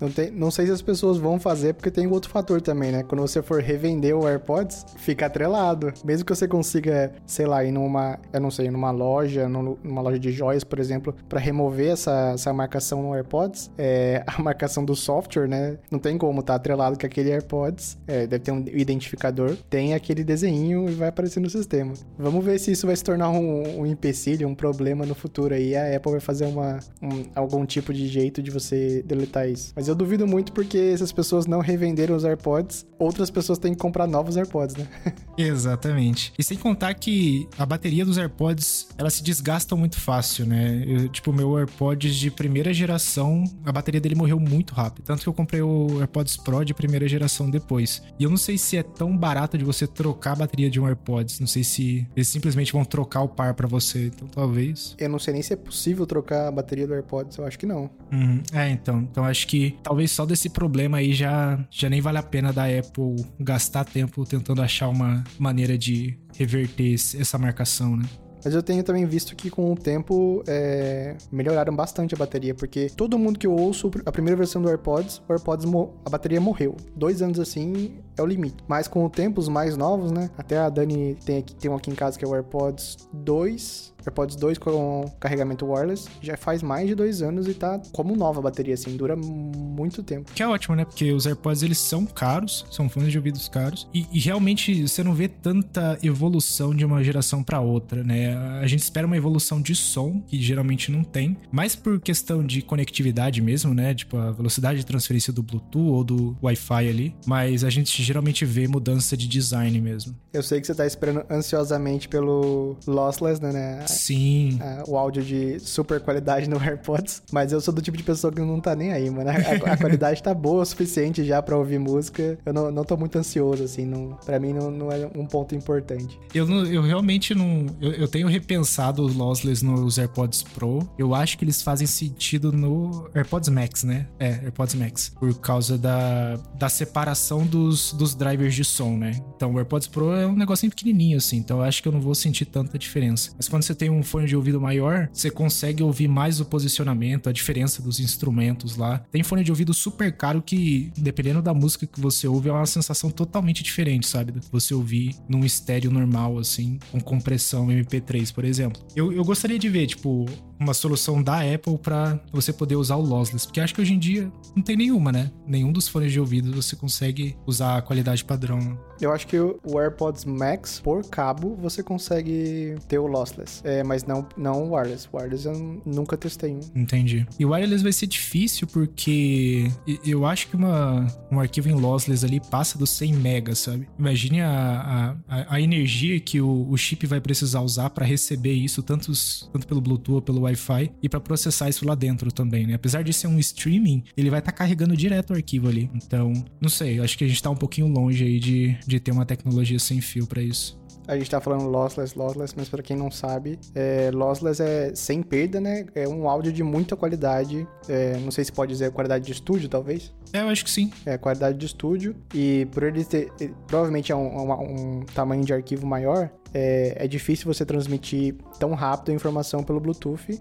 Não, tem, não sei se as pessoas vão fazer, porque tem outro fator também, né? Quando você for revender o AirPods, fica atrelado. Mesmo que você consiga, sei lá, ir numa, eu não sei, numa loja, numa loja de joias, por exemplo, para remover essa, essa marcação no AirPods, é, a marcação do software, né? Não tem como tá atrelado com aquele AirPods. É, deve ter um identificador, tem aquele desenho e vai aparecer no sistema. Vamos ver se isso vai se tornar um, um empecilho, um problema no futuro aí. A Apple vai fazer uma, um, algum tipo de jeito de você deletar isso. Mas eu duvido muito porque essas pessoas não revenderam os AirPods, outras pessoas têm que comprar novos AirPods, né? Exatamente. E sem contar que a bateria dos AirPods, elas se desgastam muito fácil, né? Eu, tipo, meu AirPods de primeira geração, a bateria dele morreu muito rápido. Tanto que eu comprei o AirPods Pro de primeira geração depois. E eu não sei se é tão barato de você trocar a bateria de um AirPods. Não sei se eles simplesmente vão trocar o par para você. Então, talvez. Eu não sei nem se é possível trocar a bateria do AirPods. Eu acho que não. Uhum. É, então. Então, acho que talvez só desse problema aí já, já nem vale a pena da Apple gastar tempo tentando achar uma maneira de reverter essa marcação, né? Mas eu tenho também visto que com o tempo é, melhoraram bastante a bateria, porque todo mundo que eu ouço a primeira versão do AirPods, o AirPods a bateria morreu. Dois anos assim é o limite. Mas com o tempo, os mais novos, né? Até a Dani tem, aqui, tem um aqui em casa que é o AirPods 2 AirPods 2 com carregamento wireless já faz mais de dois anos e tá como nova a bateria, assim, dura muito tempo. Que é ótimo, né? Porque os AirPods eles são caros, são fones de ouvidos caros e, e realmente você não vê tanta evolução de uma geração para outra, né? A gente espera uma evolução de som que geralmente não tem, mas por questão de conectividade mesmo, né? Tipo a velocidade de transferência do Bluetooth ou do Wi-Fi ali, mas a gente geralmente vê mudança de design mesmo. Eu sei que você tá esperando ansiosamente pelo Lossless, né? Sim. o áudio de super qualidade no AirPods, mas eu sou do tipo de pessoa que não tá nem aí, mano. A, a qualidade tá boa o suficiente já para ouvir música. Eu não, não tô muito ansioso, assim, não, pra mim não, não é um ponto importante. Eu, não, eu realmente não. Eu, eu tenho repensado os lossless nos AirPods Pro. Eu acho que eles fazem sentido no AirPods Max, né? É, AirPods Max. Por causa da, da separação dos, dos drivers de som, né? Então o AirPods Pro é um negocinho pequenininho, assim. Então eu acho que eu não vou sentir tanta diferença. Mas quando você tem um fone de ouvido maior, você consegue ouvir mais o posicionamento, a diferença dos instrumentos lá. Tem fone de ouvido super caro que, dependendo da música que você ouve, é uma sensação totalmente diferente, sabe? Do que você ouvir num estéreo normal, assim, com compressão MP3, por exemplo. Eu, eu gostaria de ver, tipo, uma solução da Apple para você poder usar o lossless, porque acho que hoje em dia não tem nenhuma, né? Nenhum dos fones de ouvido você consegue usar a qualidade padrão. Eu acho que o AirPods Max por cabo você consegue ter o lossless, é, mas não não o wireless. Wireless eu nunca testei um. Entendi. E o wireless vai ser difícil porque eu acho que uma, um arquivo em lossless ali passa dos 100 megas, sabe? Imagine a, a, a energia que o, o chip vai precisar usar para receber isso tanto, tanto pelo Bluetooth ou pelo Wi-Fi e para processar isso lá dentro também, né? Apesar de ser um streaming, ele vai estar tá carregando direto o arquivo ali. Então, não sei, acho que a gente tá um pouquinho longe aí de, de ter uma tecnologia sem fio para isso. A gente tá falando lossless, lossless, mas para quem não sabe, é, lossless é sem perda, né? É um áudio de muita qualidade. É, não sei se pode dizer qualidade de estúdio, talvez. É, eu acho que sim. É, qualidade de estúdio. E por ele ter. Provavelmente é um, um, um tamanho de arquivo maior, é, é difícil você transmitir tão rápido a informação pelo Bluetooth.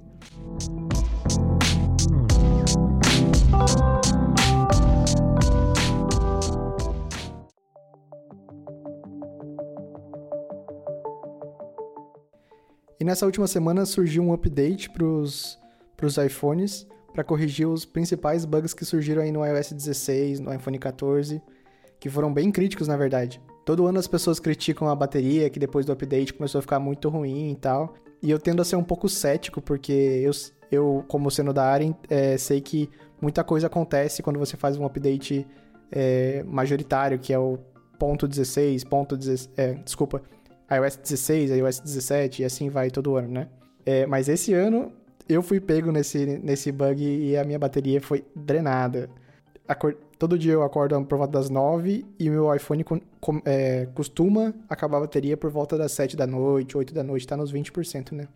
E nessa última semana surgiu um update para os iPhones para corrigir os principais bugs que surgiram aí no iOS 16, no iPhone 14, que foram bem críticos na verdade. Todo ano as pessoas criticam a bateria, que depois do update começou a ficar muito ruim e tal. E eu tendo a ser um pouco cético, porque eu, eu como sendo da área, é, sei que muita coisa acontece quando você faz um update é, majoritário, que é o ponto 16, ponto 16, é, desculpa, iOS 16, iOS 17 e assim vai todo ano, né? É, mas esse ano eu fui pego nesse, nesse bug e a minha bateria foi drenada. Todo dia eu acordo por volta das 9 e meu iPhone com, com, é, costuma acabar a bateria por volta das 7 da noite, 8 da noite, tá nos 20%, né?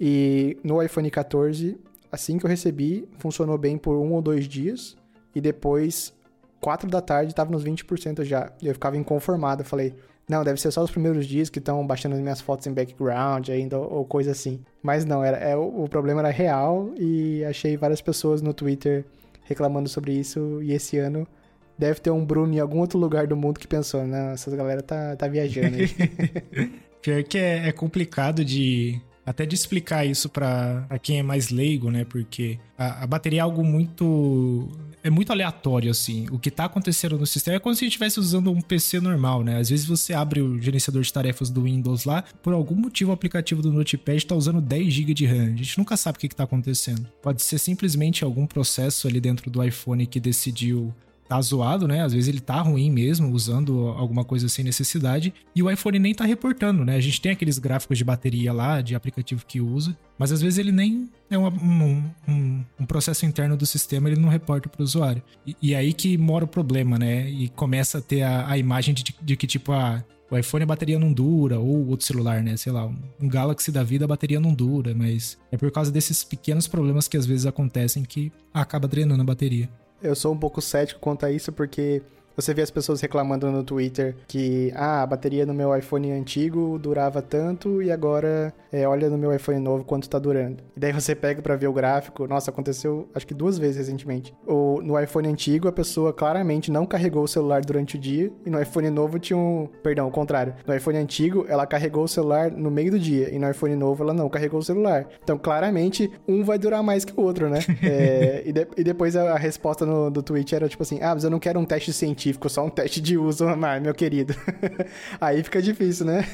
E no iPhone 14, assim que eu recebi, funcionou bem por um ou dois dias e depois, 4 da tarde, tava nos 20% já. E eu ficava inconformado, falei, não, deve ser só os primeiros dias que estão baixando as minhas fotos em background ainda, ou coisa assim. Mas não, era, é, o problema era real e achei várias pessoas no Twitter reclamando sobre isso. E esse ano deve ter um Bruno em algum outro lugar do mundo que pensou, né? Essa galera tá, tá viajando. Pior que é, é complicado de até de explicar isso para quem é mais leigo, né? Porque a, a, bateria é algo muito. É muito aleatório, assim. O que tá acontecendo no sistema é como se a gente estivesse usando um PC normal, né? Às vezes você abre o gerenciador de tarefas do Windows lá, por algum motivo o aplicativo do Notepad está usando 10 GB de RAM. A gente nunca sabe o que, está acontecendo. Pode ser simplesmente algum processo ali dentro do iPhone que decidiu tá zoado, né? Às vezes ele tá ruim mesmo, usando alguma coisa sem necessidade, e o iPhone nem tá reportando, né? A gente tem aqueles gráficos de bateria lá, de aplicativo que usa, mas às vezes ele nem é um, um, um, um processo interno do sistema, ele não reporta pro usuário. E, e, aí que mora o problema, né? E começa a ter a, a imagem de, de, que, tipo, a, o iPhone a bateria não dura, ou outro celular, né? Sei lá, um Galaxy da vida a bateria não dura, mas é por causa desses pequenos problemas que às vezes acontecem que acaba drenando a bateria. Eu sou um pouco cético quanto a isso, porque você vê as pessoas reclamando no Twitter que ah, a bateria no meu iPhone antigo durava tanto e agora é, olha no meu iPhone novo quanto tá durando. E daí você pega para ver o gráfico. Nossa, aconteceu acho que duas vezes recentemente. O, no iPhone antigo a pessoa claramente não carregou o celular durante o dia e no iPhone novo tinha um, perdão, o contrário. No iPhone antigo ela carregou o celular no meio do dia e no iPhone novo ela não carregou o celular. Então claramente um vai durar mais que o outro, né? é, e, de, e, depois a, a resposta no, do tweet era tipo assim, ah, mas eu não quero um teste científico científico, só um teste de uso, meu querido. Aí fica difícil, né?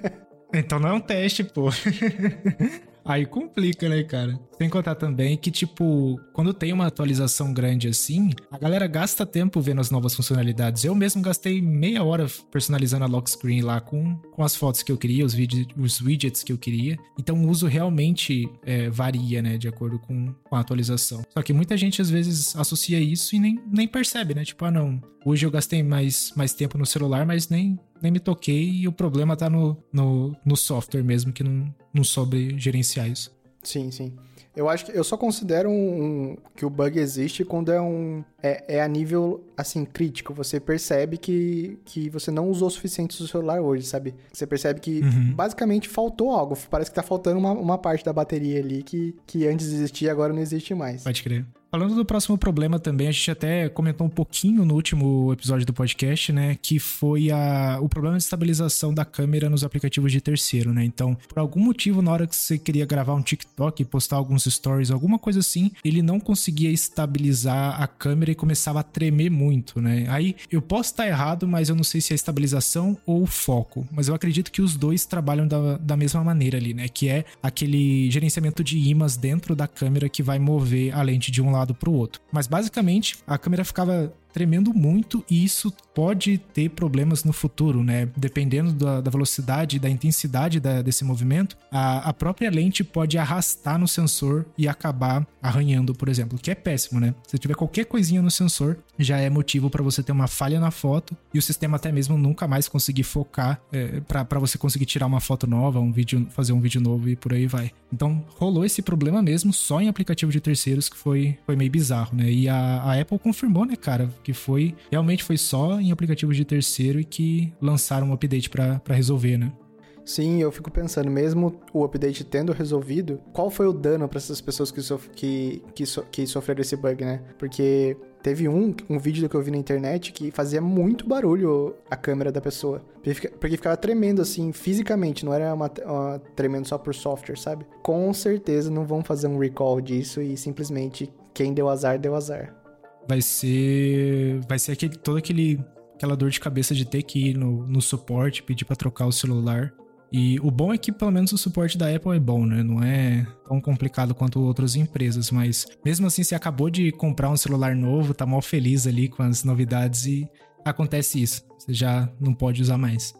então não é um teste, pô. Aí complica, né, cara? Sem contar também que, tipo, quando tem uma atualização grande assim, a galera gasta tempo vendo as novas funcionalidades. Eu mesmo gastei meia hora personalizando a lock screen lá com, com as fotos que eu queria, os, os widgets que eu queria. Então o uso realmente é, varia, né, de acordo com, com a atualização. Só que muita gente às vezes associa isso e nem, nem percebe, né? Tipo, ah, não, hoje eu gastei mais, mais tempo no celular, mas nem, nem me toquei e o problema tá no, no, no software mesmo, que não, não soube gerenciar isso. Sim, sim. Eu acho que eu só considero um, um, que o bug existe quando é um é, é, a nível assim crítico. Você percebe que, que você não usou o suficiente do celular hoje, sabe? Você percebe que uhum. basicamente faltou algo. Parece que tá faltando uma, uma parte da bateria ali que, que antes existia agora não existe mais. Pode crer. Falando do próximo problema também, a gente até comentou um pouquinho no último episódio do podcast, né? Que foi a, o problema de estabilização da câmera nos aplicativos de terceiro, né? Então, por algum motivo, na hora que você queria gravar um TikTok, postar alguns stories, alguma coisa assim, ele não conseguia estabilizar a câmera e começava a tremer muito, né? Aí eu posso estar errado, mas eu não sei se é estabilização ou foco. Mas eu acredito que os dois trabalham da, da mesma maneira ali, né? Que é aquele gerenciamento de imãs dentro da câmera que vai mover a lente de um lado lado para o outro. Mas basicamente a câmera ficava tremendo muito e isso pode ter problemas no futuro, né? Dependendo da, da velocidade e da intensidade da, desse movimento, a, a, própria lente pode arrastar no sensor e acabar arranhando, por exemplo, que é péssimo, né? Se tiver qualquer coisinha no sensor, já é motivo para você ter uma falha na foto e o sistema até mesmo nunca mais conseguir focar é, para você conseguir tirar uma foto nova, um vídeo, fazer um vídeo novo e por aí vai. Então rolou esse problema mesmo só em aplicativo de terceiros que foi, foi meio bizarro, né? E a, a Apple confirmou, né, cara, que foi realmente foi só em aplicativos de terceiro e que lançaram um update para resolver, né? Sim, eu fico pensando, mesmo o update tendo resolvido, qual foi o dano para essas pessoas que, sof que, que, so que sofreram esse bug, né? Porque teve um, um vídeo que eu vi na internet que fazia muito barulho a câmera da pessoa. Porque ficava tremendo assim, fisicamente, não era uma, uma, tremendo só por software, sabe? Com certeza não vão fazer um recall disso e simplesmente quem deu azar, deu azar vai ser vai ser aquele, todo aquele aquela dor de cabeça de ter que ir no, no suporte, pedir para trocar o celular. E o bom é que pelo menos o suporte da Apple é bom, né? Não é tão complicado quanto outras empresas, mas mesmo assim você acabou de comprar um celular novo, tá mal feliz ali com as novidades e acontece isso. Você já não pode usar mais.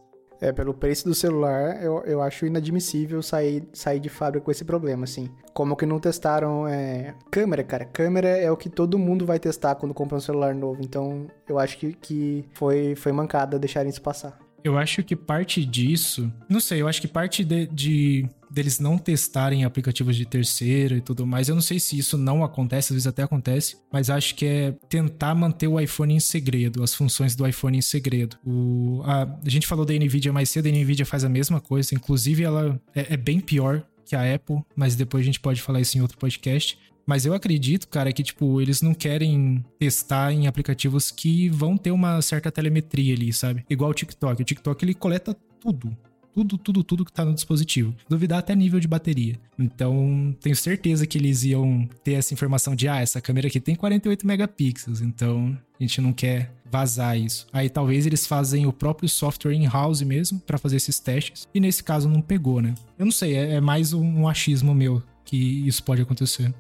É, pelo preço do celular, eu, eu acho inadmissível sair, sair de fábrica com esse problema, assim. Como que não testaram é... câmera, cara? Câmera é o que todo mundo vai testar quando compra um celular novo. Então, eu acho que, que foi, foi mancada deixarem isso passar. Eu acho que parte disso. Não sei, eu acho que parte de, de deles não testarem aplicativos de terceiro e tudo mais. Eu não sei se isso não acontece, às vezes até acontece, mas acho que é tentar manter o iPhone em segredo, as funções do iPhone em segredo. O, a, a gente falou da Nvidia mais cedo, a Nvidia faz a mesma coisa, inclusive ela é, é bem pior que a Apple, mas depois a gente pode falar isso em outro podcast. Mas eu acredito, cara, que, tipo, eles não querem testar em aplicativos que vão ter uma certa telemetria ali, sabe? Igual o TikTok. O TikTok, ele coleta tudo tudo, tudo, tudo que tá no dispositivo. Duvidar até nível de bateria. Então, tenho certeza que eles iam ter essa informação de, ah, essa câmera aqui tem 48 megapixels, então a gente não quer vazar isso. Aí talvez eles fazem o próprio software in-house mesmo para fazer esses testes, e nesse caso não pegou, né? Eu não sei, é, é mais um achismo meu que isso pode acontecer.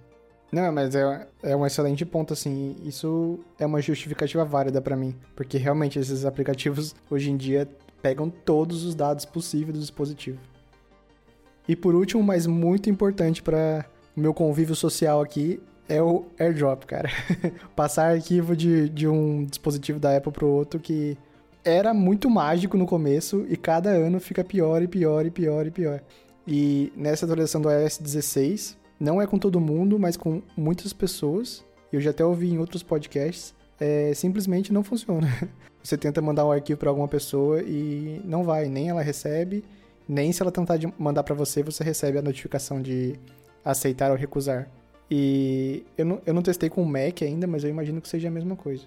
Não, mas é, é um excelente ponto, assim. Isso é uma justificativa válida para mim. Porque realmente esses aplicativos hoje em dia pegam todos os dados possíveis do dispositivo. E por último, mas muito importante para o meu convívio social aqui, é o AirDrop, cara. Passar arquivo de, de um dispositivo da Apple para o outro que era muito mágico no começo e cada ano fica pior e pior e pior e pior. E nessa atualização do iOS 16, não é com todo mundo, mas com muitas pessoas, eu já até ouvi em outros podcasts, é, simplesmente não funciona. Você tenta mandar um arquivo para alguma pessoa e não vai, nem ela recebe, nem se ela tentar mandar para você, você recebe a notificação de aceitar ou recusar. E eu não, eu não testei com o Mac ainda, mas eu imagino que seja a mesma coisa.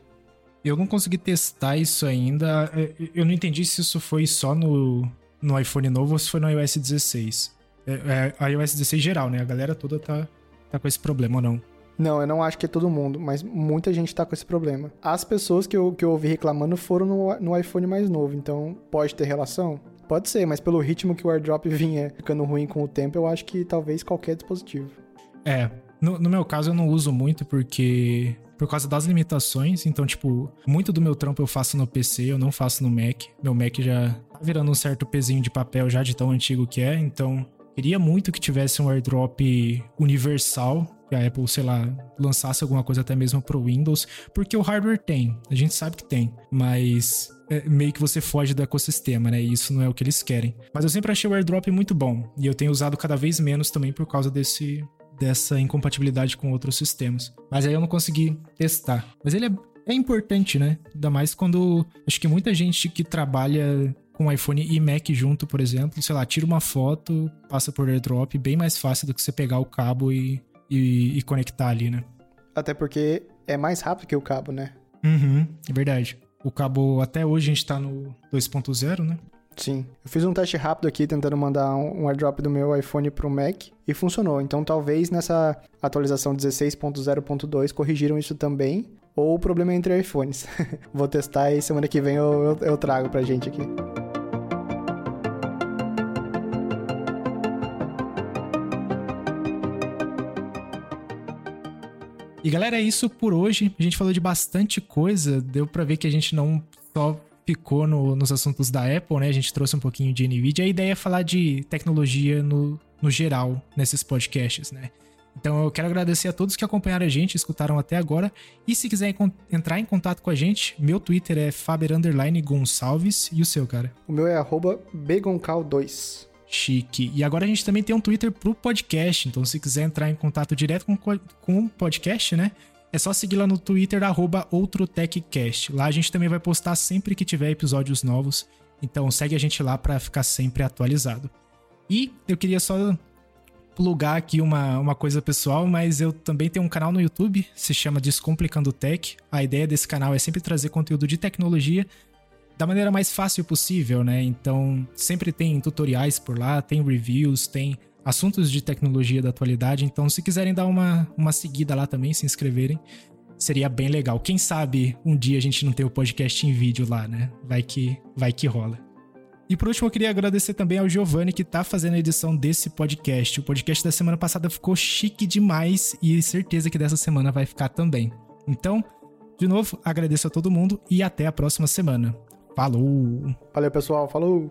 Eu não consegui testar isso ainda. É, eu não entendi se isso foi só no, no iPhone novo ou se foi no iOS 16. É, é, iOS 16 geral, né? A galera toda tá, tá com esse problema ou não? Não, eu não acho que é todo mundo, mas muita gente tá com esse problema. As pessoas que eu, que eu ouvi reclamando foram no, no iPhone mais novo, então pode ter relação? Pode ser, mas pelo ritmo que o airdrop vinha ficando ruim com o tempo, eu acho que talvez qualquer dispositivo. É, no, no meu caso eu não uso muito porque por causa das limitações. Então, tipo, muito do meu trampo eu faço no PC, eu não faço no Mac. Meu Mac já tá virando um certo pezinho de papel já de tão antigo que é, então queria muito que tivesse um airdrop universal, que a Apple, sei lá, lançasse alguma coisa até mesmo pro Windows, porque o hardware tem, a gente sabe que tem, mas é, meio que você foge do ecossistema, né? E isso não é o que eles querem. Mas eu sempre achei o airdrop muito bom, e eu tenho usado cada vez menos também por causa desse dessa incompatibilidade com outros sistemas. Mas aí eu não consegui testar. Mas ele é, é importante, né? Ainda mais quando acho que muita gente que trabalha com iPhone e Mac junto, por exemplo, sei lá, tira uma foto, passa por AirDrop, bem mais fácil do que você pegar o cabo e, e, e conectar ali, né? Até porque é mais rápido que o cabo, né? Uhum, é verdade. O cabo, até hoje a gente tá no 2.0, né? Sim. Eu fiz um teste rápido aqui tentando mandar um airdrop do meu iPhone pro Mac e funcionou. Então talvez nessa atualização 16.0.2 corrigiram isso também. Ou o problema é entre iPhones. Vou testar e semana que vem eu, eu, eu trago pra gente aqui. E galera, é isso por hoje. A gente falou de bastante coisa. Deu para ver que a gente não só ficou no, nos assuntos da Apple, né? A gente trouxe um pouquinho de NVIDIA. A ideia é falar de tecnologia no, no geral nesses podcasts, né? Então eu quero agradecer a todos que acompanharam a gente, escutaram até agora. E se quiser entrar em contato com a gente, meu Twitter é Faber Gonçalves. E o seu, cara? O meu é Begoncal2. Chique. E agora a gente também tem um Twitter pro podcast. Então, se quiser entrar em contato direto com, com o podcast, né? É só seguir lá no Twitter, OutroTechCast. Lá a gente também vai postar sempre que tiver episódios novos. Então segue a gente lá para ficar sempre atualizado. E eu queria só plugar aqui uma, uma coisa pessoal, mas eu também tenho um canal no YouTube, se chama Descomplicando Tech. A ideia desse canal é sempre trazer conteúdo de tecnologia da maneira mais fácil possível, né? Então, sempre tem tutoriais por lá, tem reviews, tem assuntos de tecnologia da atualidade. Então, se quiserem dar uma, uma seguida lá também, se inscreverem, seria bem legal. Quem sabe um dia a gente não tem o podcast em vídeo lá, né? Vai que, vai que rola. E por último, eu queria agradecer também ao Giovanni que tá fazendo a edição desse podcast. O podcast da semana passada ficou chique demais e certeza que dessa semana vai ficar também. Então, de novo, agradeço a todo mundo e até a próxima semana. Falou! Valeu, pessoal. Falou!